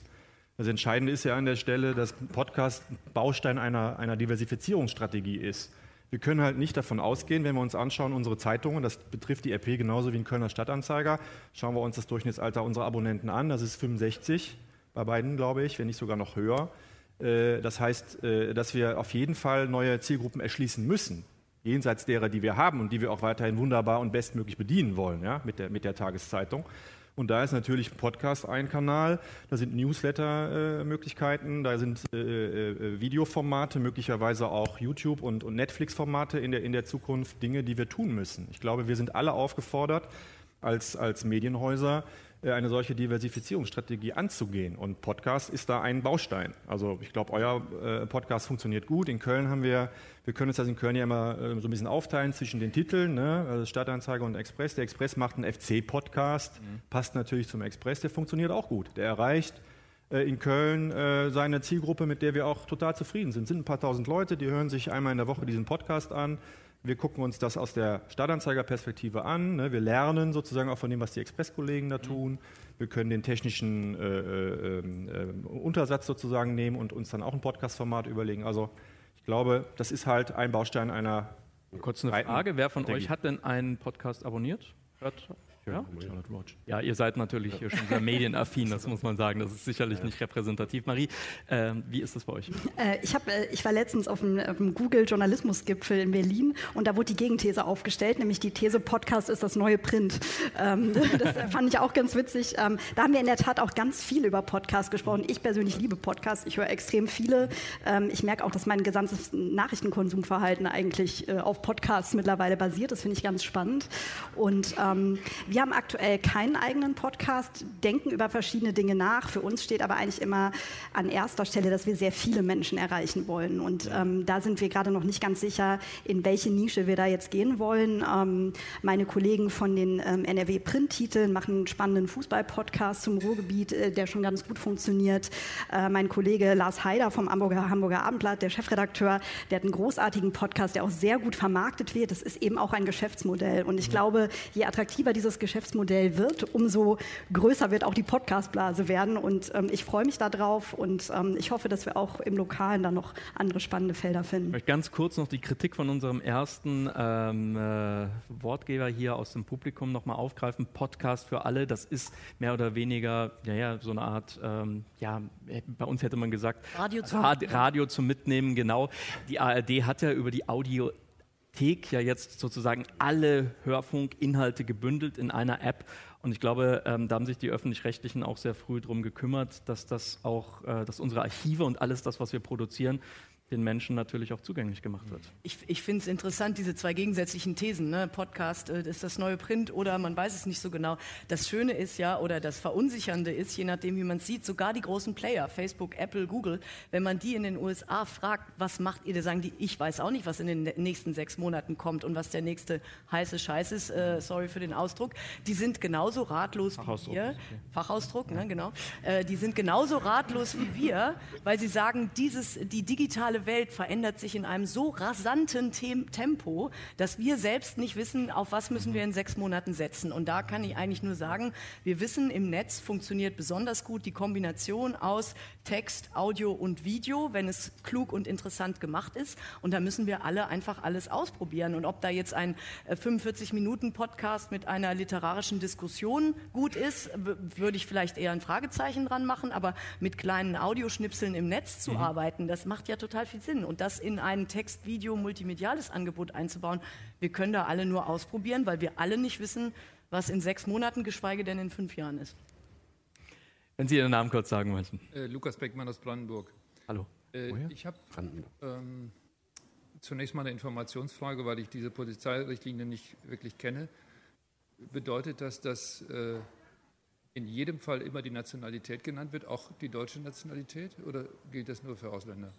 S5: Das Entscheidende ist ja an der Stelle, dass Podcast Baustein einer, einer Diversifizierungsstrategie ist. Wir können halt nicht davon ausgehen, wenn wir uns anschauen, unsere Zeitungen, das betrifft die RP genauso wie den Kölner Stadtanzeiger, schauen wir uns das Durchschnittsalter unserer Abonnenten an, das ist 65 bei beiden, glaube ich, wenn nicht sogar noch höher. Äh, das heißt, äh, dass wir auf jeden Fall neue Zielgruppen erschließen müssen, jenseits derer, die wir haben und die wir auch weiterhin wunderbar und bestmöglich bedienen wollen ja, mit, der, mit der Tageszeitung. Und da ist natürlich Podcast ein Kanal, da sind Newsletter-Möglichkeiten, da sind äh, Videoformate, möglicherweise auch YouTube- und, Netflix-Formate in der, in der Zukunft, Dinge, die wir tun müssen. Ich glaube, wir sind alle aufgefordert, als, als Medienhäuser eine solche Diversifizierungsstrategie anzugehen. Und Podcast ist da ein Baustein. Also ich glaube, euer äh, Podcast funktioniert gut. In Köln haben wir, wir können uns das in Köln ja immer äh, so ein bisschen aufteilen zwischen den Titeln, ne? also Stadtanzeiger und Express. Der Express macht einen FC-Podcast, mhm. passt natürlich zum Express, der funktioniert auch gut. Der erreicht in Köln seine Zielgruppe, mit der wir auch total zufrieden sind. Es sind ein paar tausend Leute, die hören sich einmal in der Woche diesen Podcast an. Wir gucken uns das aus der Stadtanzeigerperspektive an. Ne? Wir lernen sozusagen auch von dem, was die Express-Kollegen da tun. Wir können den technischen äh, äh, äh, Untersatz sozusagen nehmen und uns dann auch ein Podcast-Format überlegen. Also ich glaube, das ist halt ein Baustein einer.
S2: Kurz eine Frage: Wer von euch hat denn einen Podcast abonniert? Hört, ja? ja, ihr seid natürlich ja. schon sehr medienaffin, das muss man sagen. Das ist sicherlich ja. nicht repräsentativ. Marie, äh, wie ist das bei euch?
S3: Äh, ich, hab, äh, ich war letztens auf dem, Google-Journalismusgipfel in Berlin und da wurde die Gegenthese aufgestellt, nämlich die These, Podcast ist das neue Print. Ähm, das fand ich auch ganz witzig. Ähm, da haben wir in der Tat auch ganz viel über Podcasts gesprochen. Ich persönlich liebe Podcasts, ich höre extrem viele. Ähm, ich merke auch, dass mein gesamtes Nachrichtenkonsumverhalten eigentlich äh, auf Podcasts mittlerweile basiert. Das finde ich ganz spannend. Und ähm, wir haben aktuell keinen eigenen Podcast, denken über verschiedene Dinge nach. Für uns steht aber eigentlich immer an erster Stelle, dass wir sehr viele Menschen erreichen wollen. Und ähm, da sind wir gerade noch nicht ganz sicher, in welche Nische wir da jetzt gehen wollen. Ähm, meine Kollegen von den ähm, NRW-Print-Titeln machen einen spannenden Fußball-Podcast zum Ruhrgebiet, äh, der schon ganz gut funktioniert. Äh, mein Kollege Lars Haider vom Hamburger, Hamburger Abendblatt, der Chefredakteur, der hat einen großartigen Podcast, der auch sehr gut vermarktet wird. Das ist eben auch ein Geschäftsmodell. Und ich glaube, je attraktiver dieses Geschäftsmodell wird, umso größer wird auch die Podcastblase werden. Und ähm, ich freue mich darauf und ähm, ich hoffe, dass wir auch im Lokalen dann noch andere spannende Felder finden. Ich
S2: möchte ganz kurz noch die Kritik von unserem ersten ähm, äh, Wortgeber hier aus dem Publikum nochmal aufgreifen. Podcast für alle, das ist mehr oder weniger ja, ja, so eine Art, ähm, ja, bei uns hätte man gesagt,
S4: Radio zum,
S2: Rad, Radio zum Mitnehmen, genau. Die ARD hat ja über die Audio Thek ja jetzt sozusagen alle Hörfunkinhalte gebündelt in einer App. Und ich glaube, ähm, da haben sich die Öffentlich-Rechtlichen auch sehr früh darum gekümmert, dass das auch, äh, dass unsere Archive und alles das, was wir produzieren, den Menschen natürlich auch zugänglich gemacht wird.
S4: Ich, ich finde es interessant, diese zwei gegensätzlichen Thesen. Ne? Podcast äh, ist das neue Print oder man weiß es nicht so genau. Das Schöne ist ja, oder das Verunsichernde ist, je nachdem, wie man es sieht, sogar die großen Player, Facebook, Apple, Google, wenn man die in den USA fragt, was macht ihr, da sagen die, ich weiß auch nicht, was in den nächsten sechs Monaten kommt und was der nächste heiße Scheiß ist, äh, sorry für den Ausdruck, die sind genauso ratlos wie wir. Okay. Fachausdruck, ne, genau. Äh, die sind genauso ratlos wie wir, weil sie sagen, dieses, die digitale digitale Welt verändert sich in einem so rasanten Tempo, dass wir selbst nicht wissen, auf was müssen wir in sechs Monaten setzen. Und da kann ich eigentlich nur sagen, wir wissen, im Netz funktioniert besonders gut die Kombination aus Text, Audio und Video, wenn es klug und interessant gemacht ist. Und da müssen wir alle einfach alles ausprobieren. Und ob da jetzt ein 45-Minuten-Podcast äh, mit einer literarischen Diskussion gut ist, würde ich vielleicht eher ein Fragezeichen dran machen. Aber mit kleinen Audioschnipseln im Netz zu mhm. arbeiten, das macht ja total viel Sinn. Und das in ein Text-, Video-, multimediales Angebot einzubauen, wir können da alle nur ausprobieren, weil wir alle nicht wissen, was in sechs Monaten, geschweige denn in fünf Jahren ist.
S2: Wenn Sie Ihren Namen kurz sagen möchten.
S9: Äh, Lukas Beckmann aus Brandenburg.
S2: Hallo.
S9: Äh, ich habe ähm, zunächst mal eine Informationsfrage, weil ich diese Polizeirichtlinie nicht wirklich kenne. Bedeutet das, dass äh, in jedem Fall immer die Nationalität genannt wird, auch die deutsche Nationalität, oder gilt das nur für Ausländer?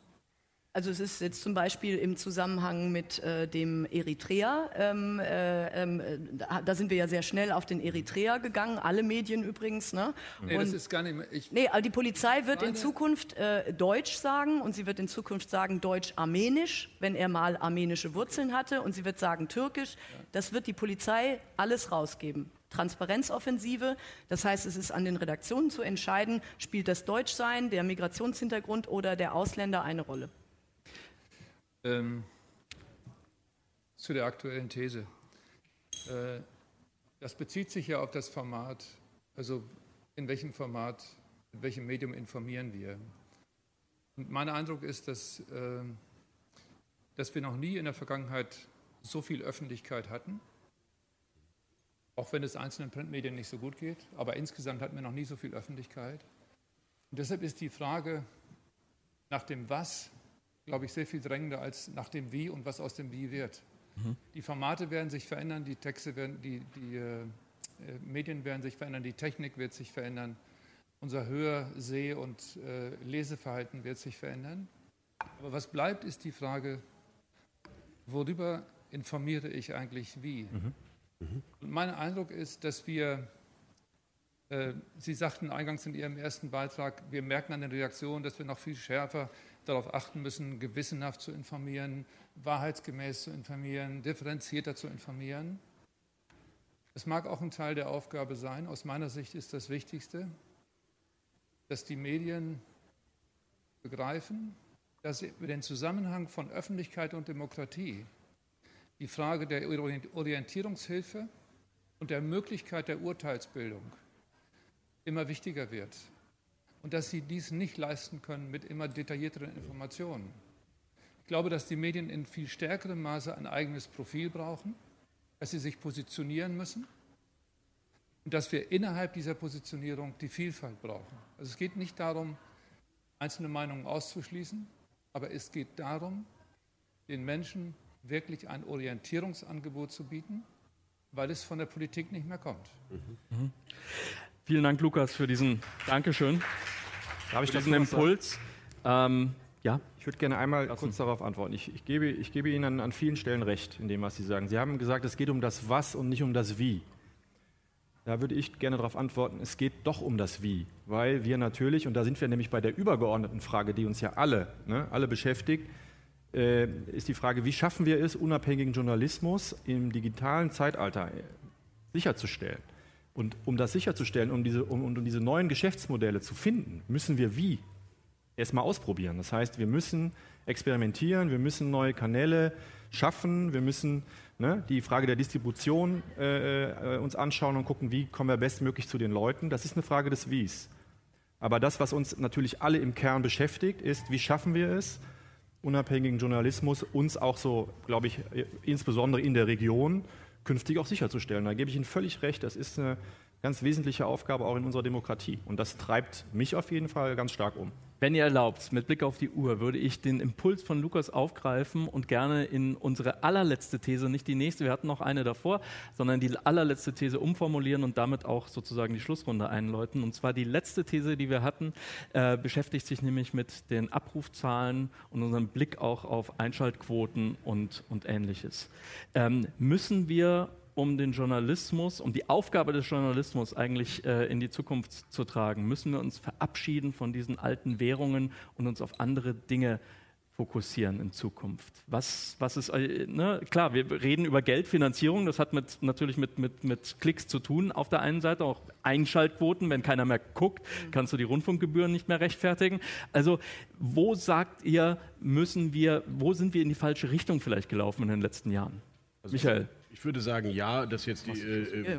S4: Also es ist jetzt zum Beispiel im Zusammenhang mit äh, dem Eritrea, ähm, äh, äh, da sind wir ja sehr schnell auf den Eritrea gegangen, alle Medien übrigens. Ne?
S9: Nee, und, das ist gar nicht mehr, ich
S4: nee, also die Polizei wird in Zukunft äh, Deutsch sagen und sie wird in Zukunft sagen Deutsch-Armenisch, wenn er mal armenische Wurzeln hatte und sie wird sagen Türkisch. Das wird die Polizei alles rausgeben Transparenzoffensive. Das heißt, es ist an den Redaktionen zu entscheiden, spielt das Deutschsein, der Migrationshintergrund oder der Ausländer eine Rolle?
S9: Ähm, zu der aktuellen These. Äh, das bezieht sich ja auf das Format, also in welchem Format, in welchem Medium informieren wir. Und mein Eindruck ist, dass, äh, dass wir noch nie in der Vergangenheit so viel Öffentlichkeit hatten, auch wenn es einzelnen Printmedien nicht so gut geht, aber insgesamt hatten wir noch nie so viel Öffentlichkeit. Und deshalb ist die Frage nach dem Was, glaube ich, sehr viel drängender als nach dem Wie und was aus dem Wie wird. Mhm. Die Formate werden sich verändern, die Texte werden, die, die äh, äh, Medien werden sich verändern, die Technik wird sich verändern, unser Hör-, Seh- und äh, Leseverhalten wird sich verändern. Aber was bleibt, ist die Frage, worüber informiere ich eigentlich wie? Mhm. Mhm. Und mein Eindruck ist, dass wir, Sie sagten eingangs in Ihrem ersten Beitrag, wir merken an den Reaktionen, dass wir noch viel schärfer darauf achten müssen, gewissenhaft zu informieren, wahrheitsgemäß zu informieren, differenzierter zu informieren. Es mag auch ein Teil der Aufgabe sein. Aus meiner Sicht ist das Wichtigste, dass die Medien begreifen, dass über den Zusammenhang von Öffentlichkeit und Demokratie die Frage der Orientierungshilfe und der Möglichkeit der Urteilsbildung immer wichtiger wird und dass sie dies nicht leisten können mit immer detaillierteren Informationen. Ich glaube, dass die Medien in viel stärkerem Maße ein eigenes Profil brauchen, dass sie sich positionieren müssen und dass wir innerhalb dieser Positionierung die Vielfalt brauchen. Also es geht nicht darum, einzelne Meinungen auszuschließen, aber es geht darum, den Menschen wirklich ein Orientierungsangebot zu bieten, weil es von der Politik nicht mehr kommt.
S2: Mhm. Vielen Dank, Lukas, für diesen Dankeschön. Darf ich diesen Impuls. Ähm,
S5: ja? Ich würde gerne einmal Lassen. kurz darauf antworten. Ich, ich, gebe, ich gebe, Ihnen an, an, vielen Stellen recht in dem, was Sie sagen. Sie haben gesagt, es geht um das Was und nicht um das Wie. Da würde ich gerne darauf antworten, es geht doch um das Wie, weil wir natürlich, und da sind wir nämlich bei der übergeordneten Frage, die uns ja alle, ne, alle beschäftigt, äh, ist die Frage, wie schaffen wir es, unabhängigen Journalismus im digitalen Zeitalter äh, sicherzustellen? Und um das sicherzustellen, um diese, um, um diese neuen Geschäftsmodelle zu finden, müssen wir wie erstmal ausprobieren. Das heißt, wir müssen experimentieren, wir müssen neue Kanäle schaffen, wir müssen ne, die Frage der Distribution äh, äh, uns anschauen und gucken, wie kommen wir bestmöglich zu den Leuten. Das ist eine Frage des Wies. Aber das, was uns natürlich alle im Kern beschäftigt, ist, wie schaffen wir es, unabhängigen Journalismus uns auch so, glaube ich, insbesondere in der Region künftig auch sicherzustellen. Da gebe ich Ihnen völlig recht, das ist eine ganz wesentliche Aufgabe auch in unserer Demokratie. Und das treibt mich auf jeden Fall ganz stark um.
S2: Wenn ihr erlaubt, mit Blick auf die Uhr, würde ich den Impuls von Lukas aufgreifen und gerne in unsere allerletzte These, nicht die nächste, wir hatten noch eine davor, sondern die allerletzte These umformulieren und damit auch sozusagen die Schlussrunde einläuten. Und zwar die letzte These, die wir hatten, äh, beschäftigt sich nämlich mit den Abrufzahlen und unserem Blick auch auf Einschaltquoten und, und ähnliches. Ähm, müssen wir um den Journalismus, um die Aufgabe des Journalismus eigentlich äh, in die Zukunft zu tragen, müssen wir uns verabschieden von diesen alten Währungen und uns auf andere Dinge fokussieren in Zukunft. Was, was ist, äh, ne? klar, wir reden über Geldfinanzierung, das hat mit, natürlich mit, mit, mit Klicks zu tun. Auf der einen Seite auch Einschaltquoten, wenn keiner mehr guckt, kannst du die Rundfunkgebühren nicht mehr rechtfertigen. Also, wo sagt ihr, müssen wir, wo sind wir in die falsche Richtung vielleicht gelaufen in den letzten Jahren?
S6: Also Michael. Ich würde sagen, ja, dass jetzt die äh,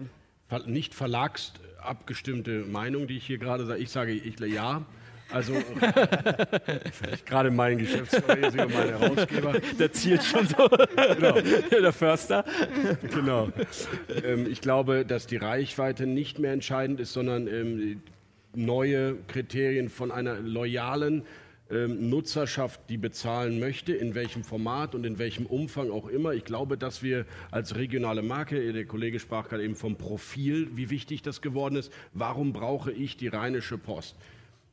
S6: äh, nicht verlagsabgestimmte Meinung, die ich hier gerade sage, ich sage ich, ja. Also, gerade mein Geschäftsführer, hier mein Herausgeber.
S2: Der zielt schon so. genau. Der Förster.
S6: Genau. Ähm, ich glaube, dass die Reichweite nicht mehr entscheidend ist, sondern ähm, neue Kriterien von einer loyalen Nutzerschaft, die bezahlen möchte, in welchem Format und in welchem Umfang auch immer. Ich glaube, dass wir als regionale Marke, der Kollege sprach gerade eben vom Profil, wie wichtig das geworden ist. Warum brauche ich die Rheinische Post?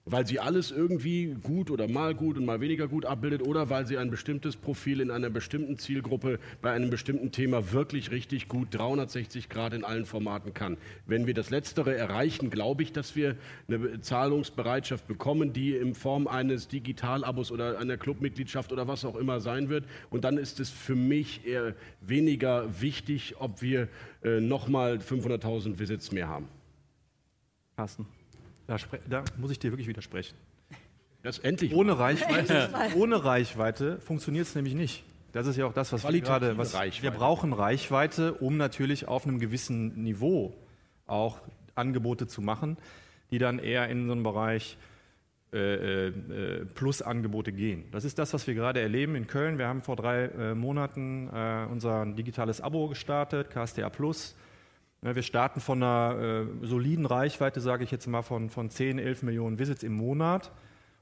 S6: Weil sie alles irgendwie gut oder mal gut und mal weniger gut abbildet oder weil sie ein bestimmtes Profil in einer bestimmten Zielgruppe bei einem bestimmten Thema wirklich richtig gut 360 Grad in allen Formaten kann. Wenn wir das Letztere erreichen, glaube ich, dass wir eine Zahlungsbereitschaft bekommen, die in Form eines Digitalabos oder einer Clubmitgliedschaft oder was auch immer sein wird. Und dann ist es für mich eher weniger wichtig, ob wir äh, nochmal 500.000 Visits mehr haben.
S5: Carsten. Da, da, muss ich dir wirklich widersprechen.
S6: Das endlich.
S5: Ohne Reichweite, ohne Reichweite funktioniert es nämlich nicht. Das ist ja auch das, was wir gerade. Was, wir brauchen Reichweite, um natürlich auf einem gewissen Niveau auch Angebote zu machen, die dann eher in so einen Bereich äh, äh, Plus-Angebote gehen. Das ist das, was wir gerade erleben in Köln. Wir haben vor drei äh, Monaten äh, unser digitales Abo gestartet, KSTA Plus. Wir starten von einer äh, soliden Reichweite, sage ich jetzt mal, von, von 10, 11 Millionen Visits im Monat.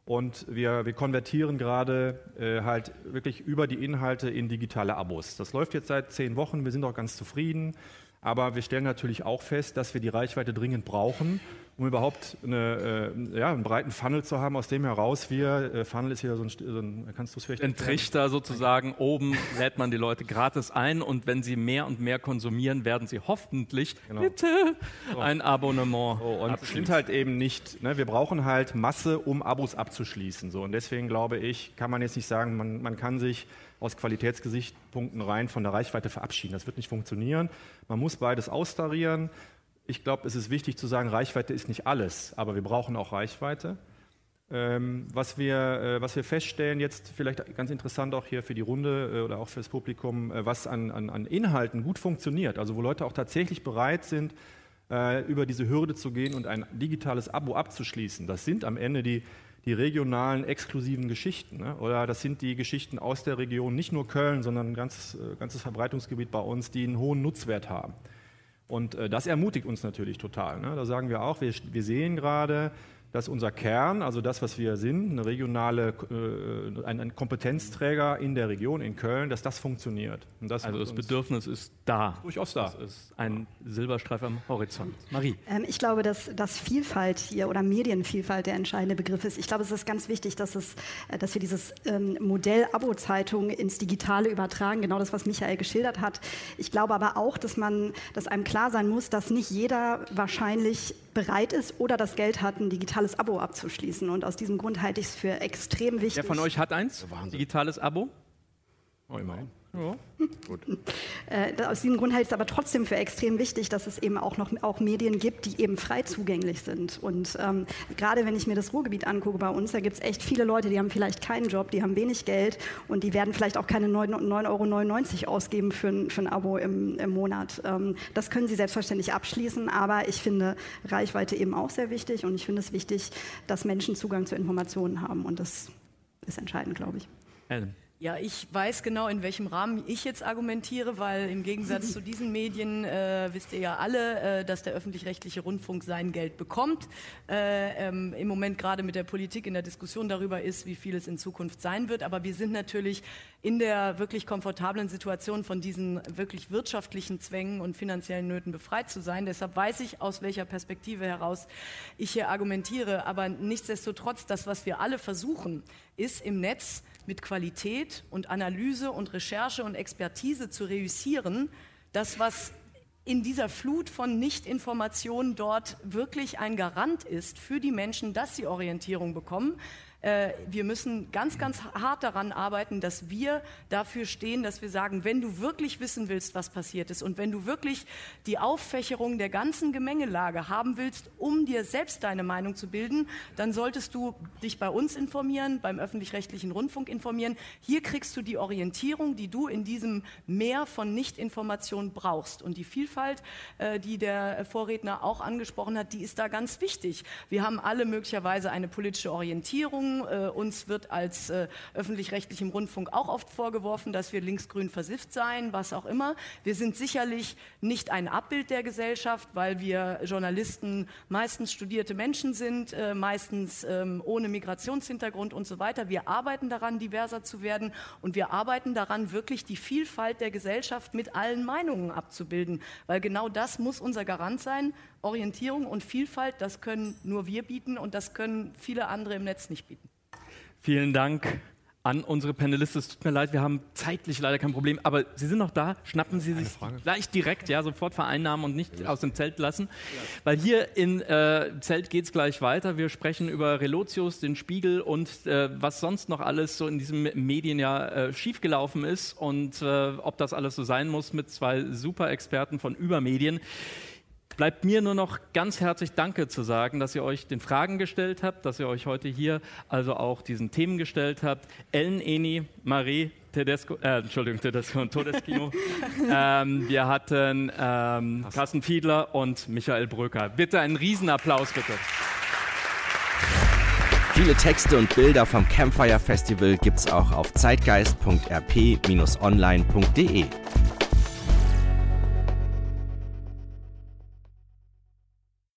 S5: Und wir, wir konvertieren gerade äh, halt wirklich über die Inhalte in digitale Abos. Das läuft jetzt seit zehn Wochen, wir sind auch ganz zufrieden. Aber wir stellen natürlich auch fest, dass wir die Reichweite dringend brauchen, um überhaupt eine, äh, ja, einen breiten Funnel zu haben, aus dem heraus wir, äh, Funnel ist hier so ein, so ein kannst du es vielleicht
S2: Ein Trichter sozusagen, oben lädt man die Leute gratis ein und wenn sie mehr und mehr konsumieren, werden sie hoffentlich genau. bitte so. ein Abonnement
S5: so, Und es sind halt eben nicht, ne, wir brauchen halt Masse, um Abos abzuschließen. So. Und deswegen glaube ich, kann man jetzt nicht sagen, man, man kann sich aus Qualitätsgesichtspunkten rein von der Reichweite verabschieden. Das wird nicht funktionieren. Man muss beides austarieren. Ich glaube, es ist wichtig zu sagen, Reichweite ist nicht alles, aber wir brauchen auch Reichweite. Ähm, was, wir, äh, was wir feststellen, jetzt vielleicht ganz interessant auch hier für die Runde äh, oder auch für das Publikum, äh, was an, an, an, Inhalten gut funktioniert, also wo Leute auch tatsächlich bereit sind, über diese Hürde zu gehen und ein digitales Abo abzuschließen. Das sind am Ende die die regionalen exklusiven Geschichten. Ne? Oder das sind die Geschichten aus der Region, nicht nur Köln, sondern ein ganz, ganzes Verbreitungsgebiet bei uns, die einen hohen Nutzwert haben. Und äh, das ermutigt uns natürlich total. Ne? Da sagen wir auch, wir, wir sehen gerade, dass unser Kern, also das, was wir sind, eine regionale, äh, ein, ein, Kompetenzträger in der Region, in Köln, dass das funktioniert.
S2: Das also das Bedürfnis ist da.
S5: Durchaus da.
S2: Das ist ein Silberstreif am Horizont. Marie.
S3: Ähm, ich glaube, dass, dass Vielfalt hier oder Medienvielfalt der entscheidende Begriff ist. Ich glaube, es ist ganz wichtig, dass, es, äh, dass wir dieses ähm, Modell Abo-Zeitung ins Digitale übertragen, genau das, was Michael geschildert hat. Ich glaube aber auch, dass man, dass einem klar sein muss, dass nicht jeder wahrscheinlich bereit ist oder das Geld hat, ein digitales Abo abzuschließen. Und aus diesem Grund halte ich es für extrem wichtig.
S2: Wer von euch hat eins? Digitales Abo?
S5: Oh, immerhin.
S3: Ja. Gut. Äh, aus diesem Grund halte ich es aber trotzdem für extrem wichtig, dass es eben auch noch auch Medien gibt, die eben frei zugänglich sind. Und ähm, gerade wenn ich mir das Ruhrgebiet angucke bei uns, da gibt es echt viele Leute, die haben vielleicht keinen Job, die haben wenig Geld und die werden vielleicht auch keine 9,99 Euro ausgeben für ein, für ein Abo im, im Monat. Ähm, das können sie selbstverständlich abschließen, aber ich finde Reichweite eben auch sehr wichtig und ich finde es wichtig, dass Menschen Zugang zu Informationen haben und das ist entscheidend, glaube ich.
S4: Adam. Ja, ich weiß genau, in welchem Rahmen ich jetzt argumentiere, weil im Gegensatz zu diesen Medien äh, wisst ihr ja alle, äh, dass der öffentlich-rechtliche Rundfunk sein Geld bekommt. Äh, ähm, Im Moment gerade mit der Politik in der Diskussion darüber ist, wie viel es in Zukunft sein wird. Aber wir sind natürlich in der wirklich komfortablen Situation, von diesen wirklich wirtschaftlichen Zwängen und finanziellen Nöten befreit zu sein. Deshalb weiß ich, aus welcher Perspektive heraus ich hier argumentiere. Aber nichtsdestotrotz, das, was wir alle versuchen, ist im Netz, mit Qualität und Analyse und Recherche und Expertise zu reüssieren, das, was in dieser Flut von Nichtinformationen dort wirklich ein Garant ist für die Menschen, dass sie Orientierung bekommen, wir müssen ganz, ganz hart daran arbeiten, dass wir dafür stehen, dass wir sagen, wenn du wirklich wissen willst, was passiert ist und wenn du wirklich die Auffächerung der ganzen Gemengelage haben willst, um dir selbst deine Meinung zu bilden, dann solltest du dich bei uns informieren, beim öffentlich-rechtlichen Rundfunk informieren. Hier kriegst du die Orientierung, die du in diesem Meer von Nichtinformationen brauchst. Und die Vielfalt, äh, die der Vorredner auch angesprochen hat, die ist da ganz wichtig. Wir haben alle möglicherweise eine politische Orientierung, machen. Äh, uns wird als äh, öffentlich-rechtlichem Rundfunk auch oft vorgeworfen, dass wir linksgrün versifft seien, was auch immer. Wir sind sicherlich nicht ein Abbild der Gesellschaft, weil wir Journalisten meistens studierte Menschen sind, äh, meistens ähm, ohne Migrationshintergrund und so weiter. Wir arbeiten daran, diverser zu werden und wir arbeiten daran, wirklich die Vielfalt der Gesellschaft mit allen Meinungen abzubilden, weil genau das muss unser Garant sein. Orientierung und Vielfalt, das können nur wir bieten und das können viele andere im Netz nicht bieten.
S2: Vielen Dank an unsere Panelisten. Es tut mir leid, wir haben zeitlich leider kein Problem, aber Sie sind noch da. Schnappen Sie sich gleich direkt, ja, sofort vereinnahmen und nicht aus dem Zelt lassen. Weil hier im äh, Zelt geht es gleich weiter. Wir sprechen über Relotius, den Spiegel und äh, was sonst noch alles so in diesem Medienjahr äh, schiefgelaufen ist und äh, ob das alles so sein muss mit zwei super Experten von Übermedien. Bleibt mir nur noch ganz herzlich Danke zu sagen, dass ihr euch den Fragen gestellt habt, dass ihr euch heute hier also auch diesen Themen gestellt habt. Ellen Eni, Marie Tedesco, äh, Entschuldigung, Tedesco und Todeschino. ähm, wir hatten ähm, Carsten Fiedler und Michael Bröker. Bitte einen Riesenapplaus, bitte.
S1: Viele Texte und Bilder vom Campfire Festival gibt's auch auf zeitgeist.rp-online.de.